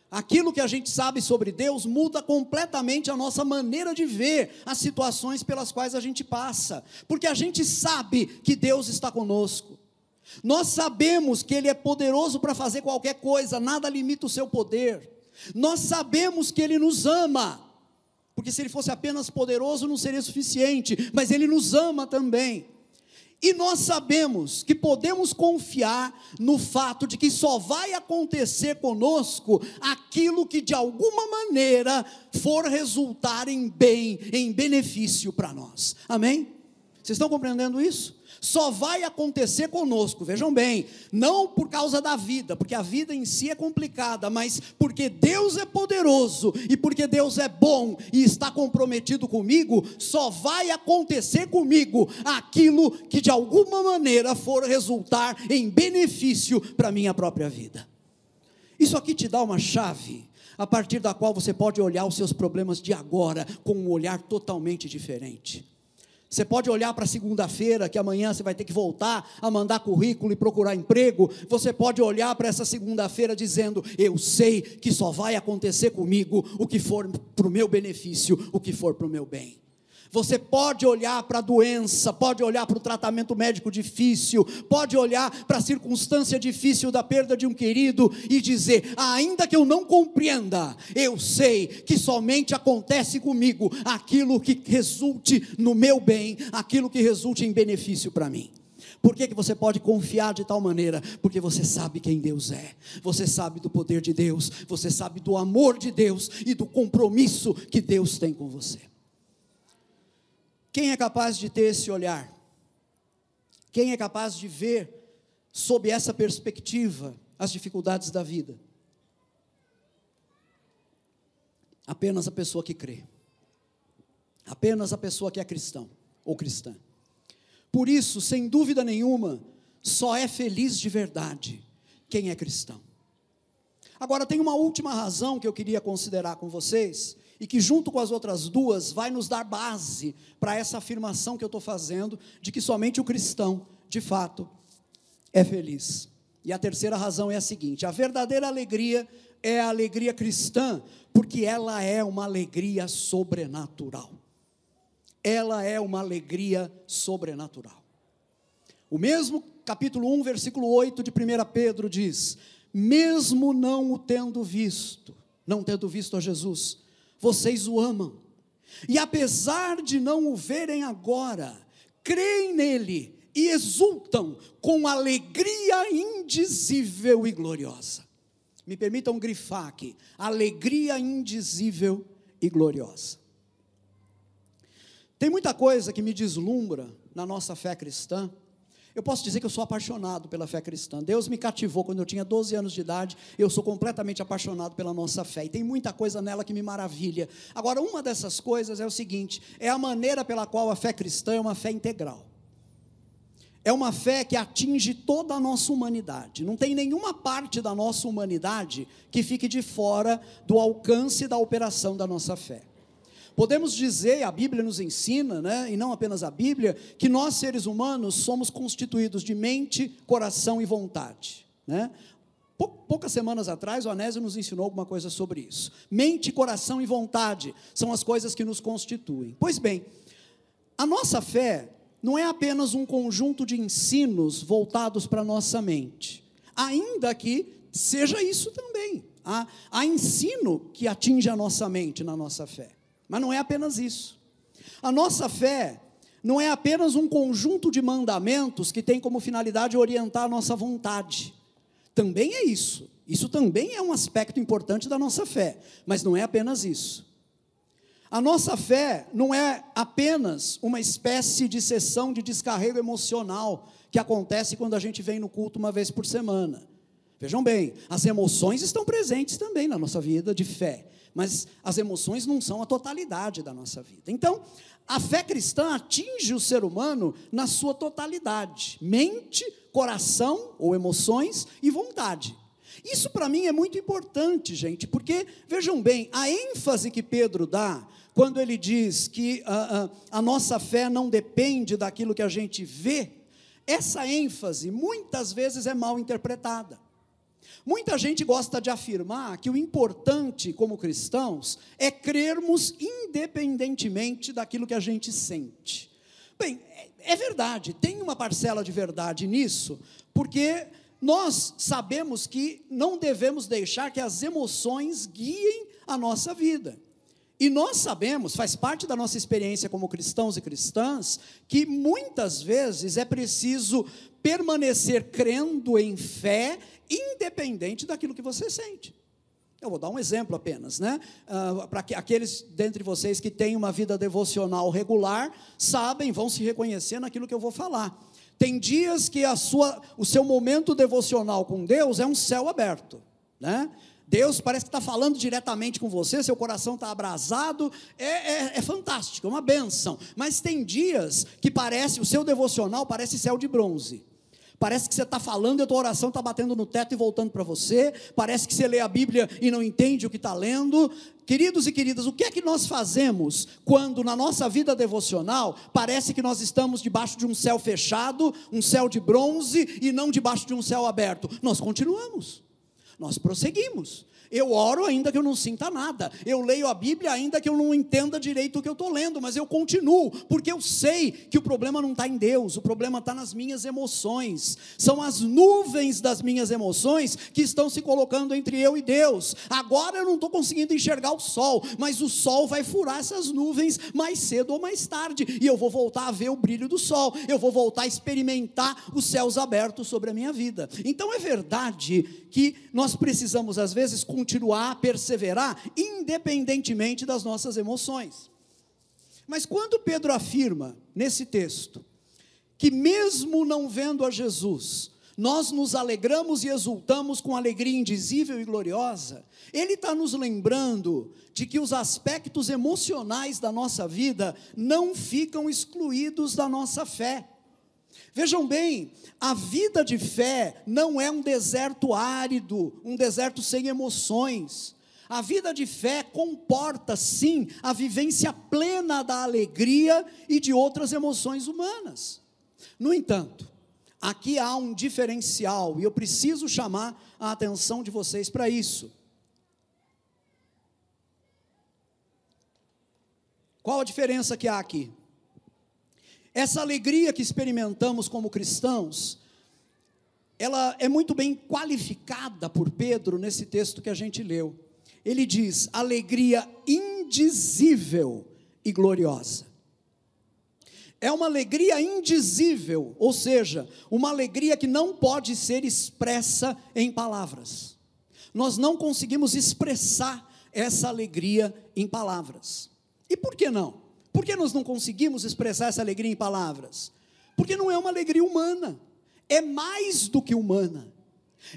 A: Aquilo que a gente sabe sobre Deus muda completamente a nossa maneira de ver as situações pelas quais a gente passa, porque a gente sabe que Deus está conosco. Nós sabemos que Ele é poderoso para fazer qualquer coisa, nada limita o seu poder. Nós sabemos que Ele nos ama, porque se Ele fosse apenas poderoso não seria suficiente, mas Ele nos ama também. E nós sabemos que podemos confiar no fato de que só vai acontecer conosco aquilo que de alguma maneira for resultar em bem, em benefício para nós. Amém? Vocês estão compreendendo isso? Só vai acontecer conosco, vejam bem, não por causa da vida, porque a vida em si é complicada, mas porque Deus é poderoso e porque Deus é bom e está comprometido comigo, só vai acontecer comigo aquilo que de alguma maneira for resultar em benefício para a minha própria vida. Isso aqui te dá uma chave a partir da qual você pode olhar os seus problemas de agora com um olhar totalmente diferente. Você pode olhar para segunda-feira, que amanhã você vai ter que voltar a mandar currículo e procurar emprego. Você pode olhar para essa segunda-feira dizendo: Eu sei que só vai acontecer comigo o que for para o meu benefício, o que for para o meu bem. Você pode olhar para a doença, pode olhar para o tratamento médico difícil, pode olhar para a circunstância difícil da perda de um querido e dizer: ainda que eu não compreenda, eu sei que somente acontece comigo aquilo que resulte no meu bem, aquilo que resulte em benefício para mim. Por que, que você pode confiar de tal maneira? Porque você sabe quem Deus é, você sabe do poder de Deus, você sabe do amor de Deus e do compromisso que Deus tem com você. Quem é capaz de ter esse olhar? Quem é capaz de ver sob essa perspectiva, as dificuldades da vida? Apenas a pessoa que crê. Apenas a pessoa que é cristão ou cristã. Por isso, sem dúvida nenhuma, só é feliz de verdade quem é cristão. Agora, tem uma última razão que eu queria considerar com vocês, e que, junto com as outras duas, vai nos dar base para essa afirmação que eu estou fazendo, de que somente o cristão, de fato, é feliz. E a terceira razão é a seguinte: a verdadeira alegria é a alegria cristã, porque ela é uma alegria sobrenatural. Ela é uma alegria sobrenatural. O mesmo capítulo 1, versículo 8 de 1 Pedro diz: Mesmo não o tendo visto, não tendo visto a Jesus, vocês o amam. E apesar de não o verem agora, creem nele e exultam com alegria indizível e gloriosa. Me permitam grifar aqui: alegria indizível e gloriosa. Tem muita coisa que me deslumbra na nossa fé cristã, eu posso dizer que eu sou apaixonado pela fé cristã. Deus me cativou quando eu tinha 12 anos de idade. Eu sou completamente apaixonado pela nossa fé. E tem muita coisa nela que me maravilha. Agora, uma dessas coisas é o seguinte: é a maneira pela qual a fé cristã é uma fé integral. É uma fé que atinge toda a nossa humanidade. Não tem nenhuma parte da nossa humanidade que fique de fora do alcance da operação da nossa fé. Podemos dizer, a Bíblia nos ensina, né, e não apenas a Bíblia, que nós seres humanos somos constituídos de mente, coração e vontade. Né? Poucas semanas atrás, o Anésio nos ensinou alguma coisa sobre isso. Mente, coração e vontade são as coisas que nos constituem. Pois bem, a nossa fé não é apenas um conjunto de ensinos voltados para a nossa mente, ainda que seja isso também. Há, há ensino que atinge a nossa mente na nossa fé. Mas não é apenas isso. A nossa fé não é apenas um conjunto de mandamentos que tem como finalidade orientar a nossa vontade. Também é isso. Isso também é um aspecto importante da nossa fé, mas não é apenas isso. A nossa fé não é apenas uma espécie de sessão de descarrego emocional que acontece quando a gente vem no culto uma vez por semana. Vejam bem, as emoções estão presentes também na nossa vida de fé, mas as emoções não são a totalidade da nossa vida. Então, a fé cristã atinge o ser humano na sua totalidade: mente, coração ou emoções e vontade. Isso para mim é muito importante, gente, porque vejam bem, a ênfase que Pedro dá quando ele diz que a, a, a nossa fé não depende daquilo que a gente vê, essa ênfase muitas vezes é mal interpretada. Muita gente gosta de afirmar que o importante como cristãos é crermos independentemente daquilo que a gente sente. Bem, é, é verdade, tem uma parcela de verdade nisso, porque nós sabemos que não devemos deixar que as emoções guiem a nossa vida. E nós sabemos, faz parte da nossa experiência como cristãos e cristãs, que muitas vezes é preciso permanecer crendo em fé independente daquilo que você sente. Eu vou dar um exemplo apenas, né? Uh, Para aqueles dentre vocês que têm uma vida devocional regular, sabem, vão se reconhecer naquilo que eu vou falar. Tem dias que a sua, o seu momento devocional com Deus é um céu aberto, né? Deus parece que está falando diretamente com você, seu coração está abrasado, é, é, é, fantástico, é uma benção. Mas tem dias que parece, o seu devocional parece céu de bronze. Parece que você está falando e a tua oração está batendo no teto e voltando para você. Parece que você lê a Bíblia e não entende o que está lendo. Queridos e queridas, o que é que nós fazemos quando na nossa vida devocional parece que nós estamos debaixo de um céu fechado, um céu de bronze e não debaixo de um céu aberto? Nós continuamos, nós prosseguimos. Eu oro ainda que eu não sinta nada. Eu leio a Bíblia ainda que eu não entenda direito o que eu estou lendo, mas eu continuo, porque eu sei que o problema não está em Deus, o problema está nas minhas emoções. São as nuvens das minhas emoções que estão se colocando entre eu e Deus. Agora eu não estou conseguindo enxergar o sol, mas o sol vai furar essas nuvens mais cedo ou mais tarde, e eu vou voltar a ver o brilho do sol, eu vou voltar a experimentar os céus abertos sobre a minha vida. Então é verdade que nós precisamos, às vezes, continuar perseverar, independentemente das nossas emoções. Mas quando Pedro afirma, nesse texto, que mesmo não vendo a Jesus, nós nos alegramos e exultamos com alegria indizível e gloriosa, ele está nos lembrando de que os aspectos emocionais da nossa vida não ficam excluídos da nossa fé. Vejam bem, a vida de fé não é um deserto árido, um deserto sem emoções. A vida de fé comporta, sim, a vivência plena da alegria e de outras emoções humanas. No entanto, aqui há um diferencial e eu preciso chamar a atenção de vocês para isso. Qual a diferença que há aqui? Essa alegria que experimentamos como cristãos, ela é muito bem qualificada por Pedro nesse texto que a gente leu. Ele diz: alegria indizível e gloriosa. É uma alegria indizível, ou seja, uma alegria que não pode ser expressa em palavras. Nós não conseguimos expressar essa alegria em palavras. E por que não? Por que nós não conseguimos expressar essa alegria em palavras? Porque não é uma alegria humana, é mais do que humana.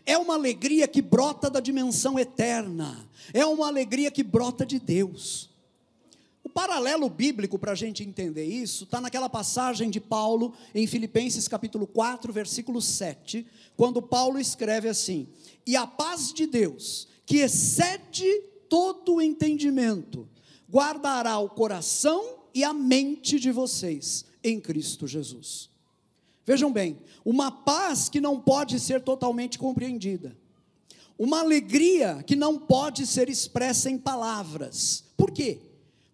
A: É uma alegria que brota da dimensão eterna, é uma alegria que brota de Deus. O paralelo bíblico para a gente entender isso está naquela passagem de Paulo em Filipenses capítulo 4, versículo 7, quando Paulo escreve assim: E a paz de Deus, que excede todo o entendimento, guardará o coração e a mente de vocês em Cristo Jesus. Vejam bem, uma paz que não pode ser totalmente compreendida, uma alegria que não pode ser expressa em palavras. Por quê?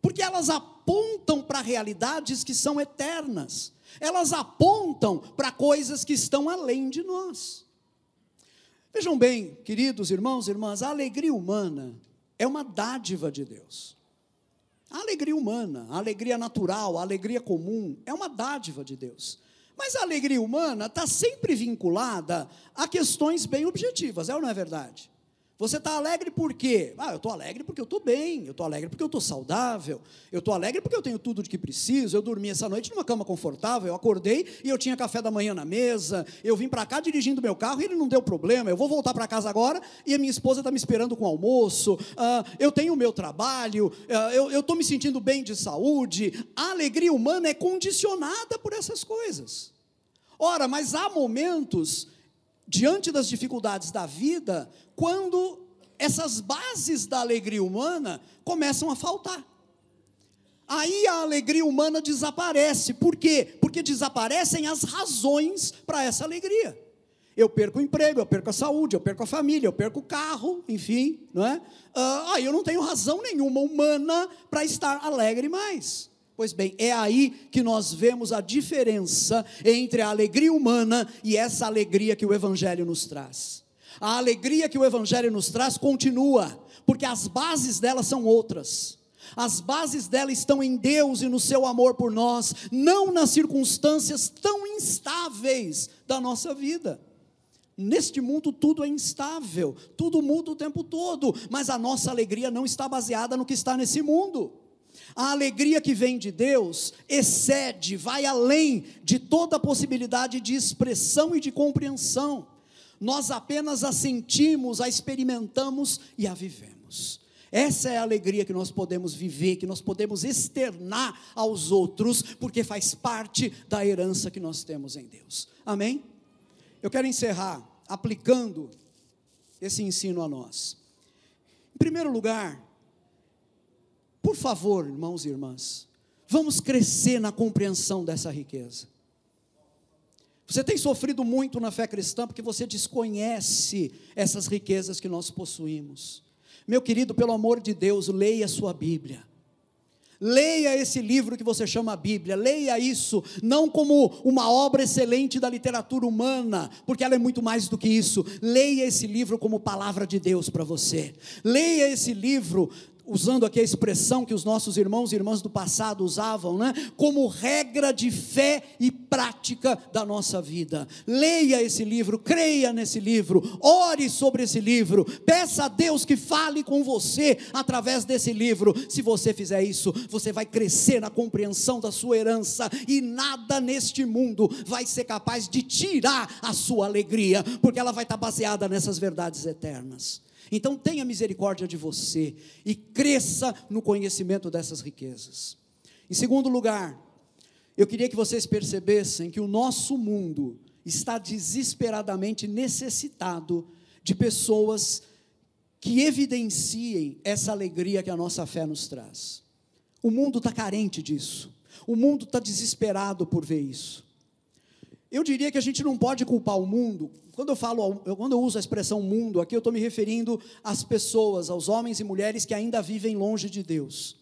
A: Porque elas apontam para realidades que são eternas, elas apontam para coisas que estão além de nós. Vejam bem, queridos irmãos e irmãs, a alegria humana é uma dádiva de Deus. A alegria humana, a alegria natural, a alegria comum, é uma dádiva de Deus. Mas a alegria humana está sempre vinculada a questões bem objetivas, é ou não é verdade? Você está alegre por quê? Ah, eu estou alegre porque eu estou bem, eu estou alegre porque eu estou saudável, eu estou alegre porque eu tenho tudo de que preciso, eu dormi essa noite numa cama confortável, eu acordei e eu tinha café da manhã na mesa, eu vim para cá dirigindo meu carro e ele não deu problema, eu vou voltar para casa agora e a minha esposa está me esperando com almoço, ah, eu tenho o meu trabalho, ah, eu estou me sentindo bem de saúde. A alegria humana é condicionada por essas coisas. Ora, mas há momentos diante das dificuldades da vida, quando essas bases da alegria humana começam a faltar. Aí a alegria humana desaparece. Por quê? Porque desaparecem as razões para essa alegria. Eu perco o emprego, eu perco a saúde, eu perco a família, eu perco o carro, enfim, não é? Ah, eu não tenho razão nenhuma humana para estar alegre mais. Pois bem, é aí que nós vemos a diferença entre a alegria humana e essa alegria que o Evangelho nos traz. A alegria que o Evangelho nos traz continua, porque as bases dela são outras. As bases dela estão em Deus e no seu amor por nós, não nas circunstâncias tão instáveis da nossa vida. Neste mundo tudo é instável, tudo muda o tempo todo, mas a nossa alegria não está baseada no que está nesse mundo. A alegria que vem de Deus excede, vai além de toda possibilidade de expressão e de compreensão. Nós apenas a sentimos, a experimentamos e a vivemos. Essa é a alegria que nós podemos viver, que nós podemos externar aos outros, porque faz parte da herança que nós temos em Deus. Amém? Eu quero encerrar aplicando esse ensino a nós. Em primeiro lugar, por favor, irmãos e irmãs, vamos crescer na compreensão dessa riqueza. Você tem sofrido muito na fé cristã porque você desconhece essas riquezas que nós possuímos. Meu querido, pelo amor de Deus, leia sua Bíblia. Leia esse livro que você chama Bíblia, leia isso não como uma obra excelente da literatura humana, porque ela é muito mais do que isso. Leia esse livro como palavra de Deus para você. Leia esse livro usando aqui a expressão que os nossos irmãos e irmãs do passado usavam, né? Como regra de fé e prática da nossa vida. Leia esse livro, creia nesse livro, ore sobre esse livro, peça a Deus que fale com você através desse livro. Se você fizer isso, você vai crescer na compreensão da sua herança e nada neste mundo vai ser capaz de tirar a sua alegria, porque ela vai estar baseada nessas verdades eternas. Então tenha misericórdia de você e cresça no conhecimento dessas riquezas. Em segundo lugar, eu queria que vocês percebessem que o nosso mundo está desesperadamente necessitado de pessoas que evidenciem essa alegria que a nossa fé nos traz. O mundo está carente disso. O mundo está desesperado por ver isso. Eu diria que a gente não pode culpar o mundo. Quando eu falo, quando eu uso a expressão mundo, aqui eu estou me referindo às pessoas, aos homens e mulheres que ainda vivem longe de Deus.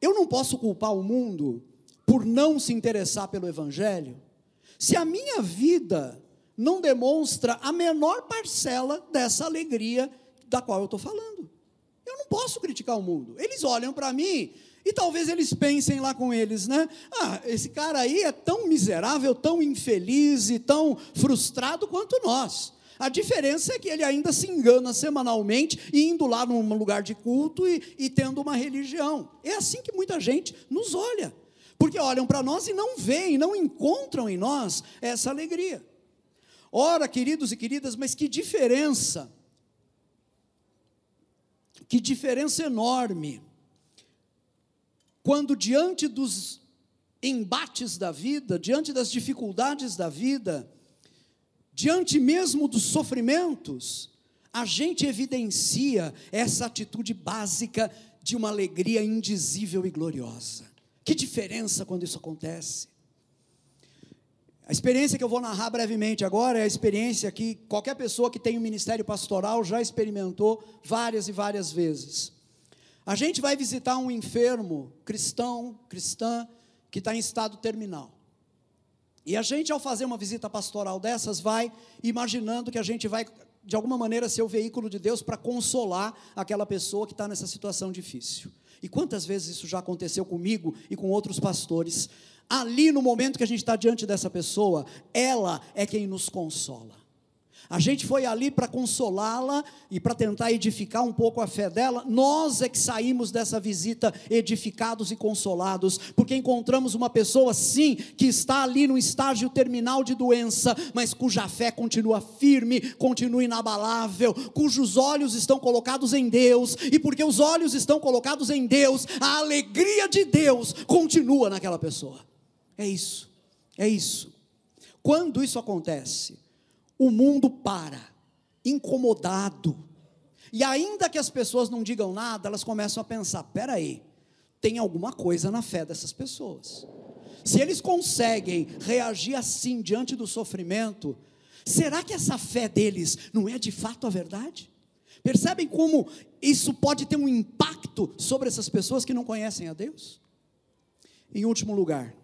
A: Eu não posso culpar o mundo por não se interessar pelo Evangelho, se a minha vida não demonstra a menor parcela dessa alegria da qual eu estou falando. Eu não posso criticar o mundo. Eles olham para mim e talvez eles pensem lá com eles, né? Ah, esse cara aí é tão miserável, tão infeliz e tão frustrado quanto nós. A diferença é que ele ainda se engana semanalmente, indo lá num lugar de culto e, e tendo uma religião. É assim que muita gente nos olha, porque olham para nós e não veem, não encontram em nós essa alegria. Ora, queridos e queridas, mas que diferença, que diferença enorme quando diante dos embates da vida, diante das dificuldades da vida, diante mesmo dos sofrimentos, a gente evidencia essa atitude básica de uma alegria indizível e gloriosa. Que diferença quando isso acontece? A experiência que eu vou narrar brevemente agora é a experiência que qualquer pessoa que tem um ministério pastoral já experimentou várias e várias vezes. A gente vai visitar um enfermo cristão, cristã, que está em estado terminal. E a gente, ao fazer uma visita pastoral dessas, vai imaginando que a gente vai, de alguma maneira, ser o veículo de Deus para consolar aquela pessoa que está nessa situação difícil. E quantas vezes isso já aconteceu comigo e com outros pastores? Ali, no momento que a gente está diante dessa pessoa, ela é quem nos consola. A gente foi ali para consolá-la e para tentar edificar um pouco a fé dela. Nós é que saímos dessa visita edificados e consolados, porque encontramos uma pessoa, sim, que está ali no estágio terminal de doença, mas cuja fé continua firme, continua inabalável, cujos olhos estão colocados em Deus, e porque os olhos estão colocados em Deus, a alegria de Deus continua naquela pessoa. É isso, é isso. Quando isso acontece, o mundo para, incomodado. E ainda que as pessoas não digam nada, elas começam a pensar: peraí, tem alguma coisa na fé dessas pessoas. Se eles conseguem reagir assim diante do sofrimento, será que essa fé deles não é de fato a verdade? Percebem como isso pode ter um impacto sobre essas pessoas que não conhecem a Deus? Em último lugar,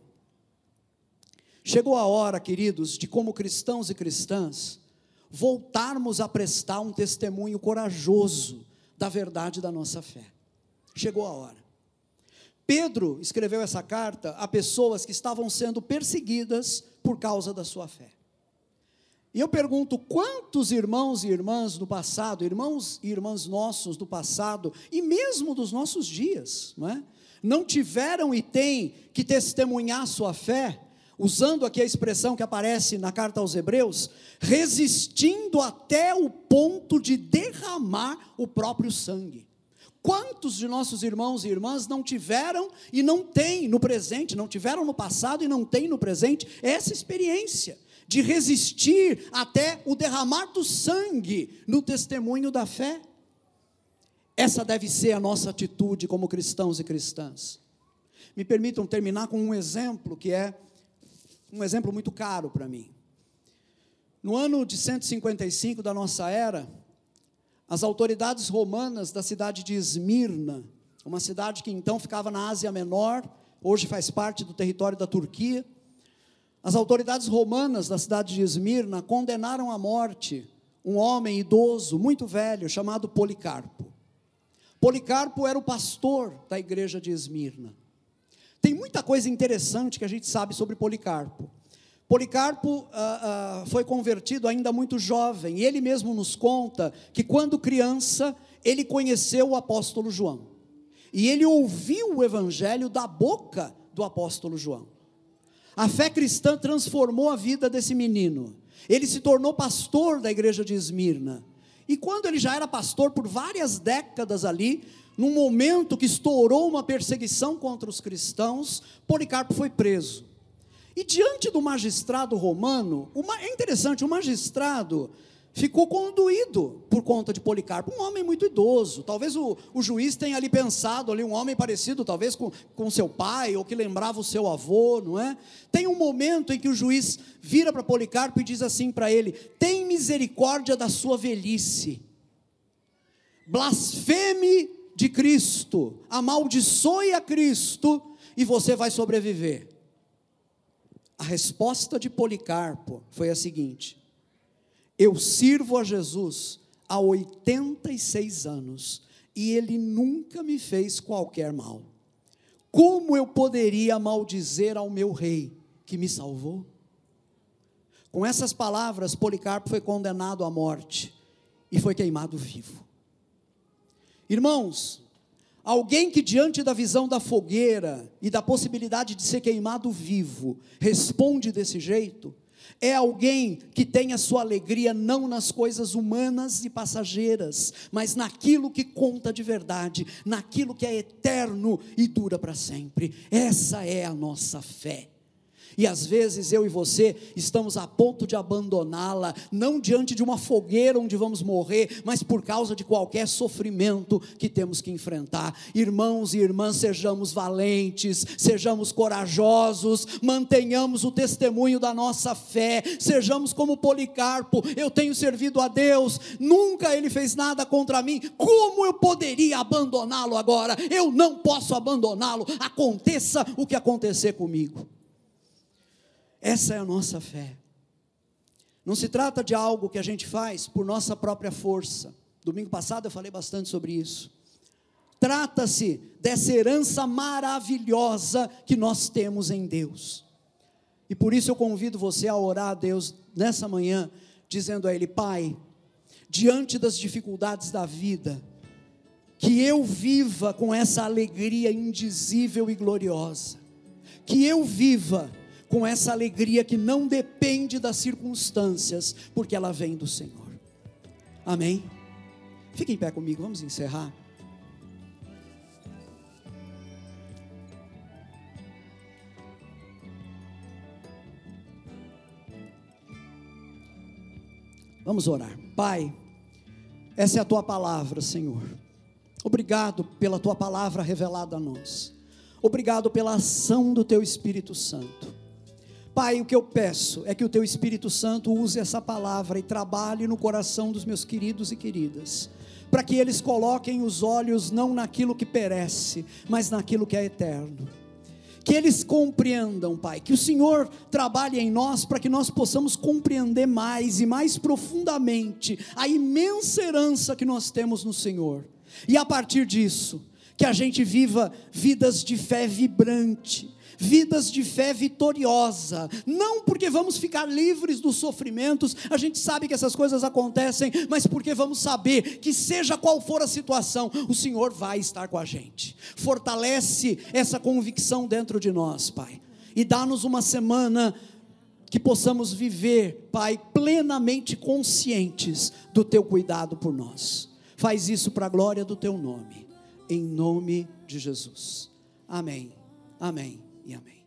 A: Chegou a hora, queridos, de como cristãos e cristãs, voltarmos a prestar um testemunho corajoso da verdade da nossa fé. Chegou a hora. Pedro escreveu essa carta a pessoas que estavam sendo perseguidas por causa da sua fé. E eu pergunto: quantos irmãos e irmãs do passado, irmãos e irmãs nossos do passado, e mesmo dos nossos dias, não é? Não tiveram e têm que testemunhar sua fé usando aqui a expressão que aparece na carta aos Hebreus, resistindo até o ponto de derramar o próprio sangue. Quantos de nossos irmãos e irmãs não tiveram e não têm no presente, não tiveram no passado e não têm no presente essa experiência de resistir até o derramar do sangue no testemunho da fé? Essa deve ser a nossa atitude como cristãos e cristãs. Me permitam terminar com um exemplo que é um exemplo muito caro para mim. No ano de 155 da nossa era, as autoridades romanas da cidade de Esmirna, uma cidade que então ficava na Ásia Menor, hoje faz parte do território da Turquia, as autoridades romanas da cidade de Esmirna condenaram à morte um homem idoso, muito velho, chamado Policarpo. Policarpo era o pastor da igreja de Esmirna. Tem muita coisa interessante que a gente sabe sobre Policarpo. Policarpo ah, ah, foi convertido ainda muito jovem, e ele mesmo nos conta que quando criança, ele conheceu o apóstolo João. E ele ouviu o evangelho da boca do apóstolo João. A fé cristã transformou a vida desse menino. Ele se tornou pastor da igreja de Esmirna. E quando ele já era pastor por várias décadas ali, num momento que estourou uma perseguição contra os cristãos, Policarpo foi preso. E diante do magistrado romano, é interessante, o magistrado ficou conduído por conta de Policarpo, um homem muito idoso. Talvez o, o juiz tenha ali pensado ali um homem parecido, talvez com, com seu pai ou que lembrava o seu avô, não é? Tem um momento em que o juiz vira para Policarpo e diz assim para ele: "Tem misericórdia da sua velhice. Blasfeme de Cristo, amaldiçoe a Cristo e você vai sobreviver." A resposta de Policarpo foi a seguinte: eu sirvo a Jesus há 86 anos e ele nunca me fez qualquer mal. Como eu poderia maldizer ao meu rei que me salvou? Com essas palavras, Policarpo foi condenado à morte e foi queimado vivo. Irmãos, alguém que diante da visão da fogueira e da possibilidade de ser queimado vivo, responde desse jeito, é alguém que tem a sua alegria não nas coisas humanas e passageiras, mas naquilo que conta de verdade, naquilo que é eterno e dura para sempre. Essa é a nossa fé. E às vezes eu e você estamos a ponto de abandoná-la, não diante de uma fogueira onde vamos morrer, mas por causa de qualquer sofrimento que temos que enfrentar. Irmãos e irmãs, sejamos valentes, sejamos corajosos, mantenhamos o testemunho da nossa fé, sejamos como Policarpo. Eu tenho servido a Deus, nunca ele fez nada contra mim, como eu poderia abandoná-lo agora? Eu não posso abandoná-lo, aconteça o que acontecer comigo. Essa é a nossa fé. Não se trata de algo que a gente faz por nossa própria força. Domingo passado eu falei bastante sobre isso. Trata-se dessa herança maravilhosa que nós temos em Deus. E por isso eu convido você a orar a Deus nessa manhã, dizendo a Ele: Pai, diante das dificuldades da vida, que eu viva com essa alegria indizível e gloriosa, que eu viva com essa alegria que não depende das circunstâncias, porque ela vem do Senhor. Amém? Fique em pé comigo, vamos encerrar. Vamos orar. Pai, essa é a tua palavra, Senhor. Obrigado pela tua palavra revelada a nós. Obrigado pela ação do teu Espírito Santo. Pai, o que eu peço é que o Teu Espírito Santo use essa palavra e trabalhe no coração dos meus queridos e queridas, para que eles coloquem os olhos não naquilo que perece, mas naquilo que é eterno. Que eles compreendam, Pai, que o Senhor trabalhe em nós para que nós possamos compreender mais e mais profundamente a imensa herança que nós temos no Senhor. E a partir disso, que a gente viva vidas de fé vibrante, vidas de fé vitoriosa, não porque vamos ficar livres dos sofrimentos, a gente sabe que essas coisas acontecem, mas porque vamos saber que, seja qual for a situação, o Senhor vai estar com a gente. Fortalece essa convicção dentro de nós, Pai, e dá-nos uma semana que possamos viver, Pai, plenamente conscientes do Teu cuidado por nós. Faz isso para a glória do Teu nome, em nome de Jesus. Amém. Amém e amém.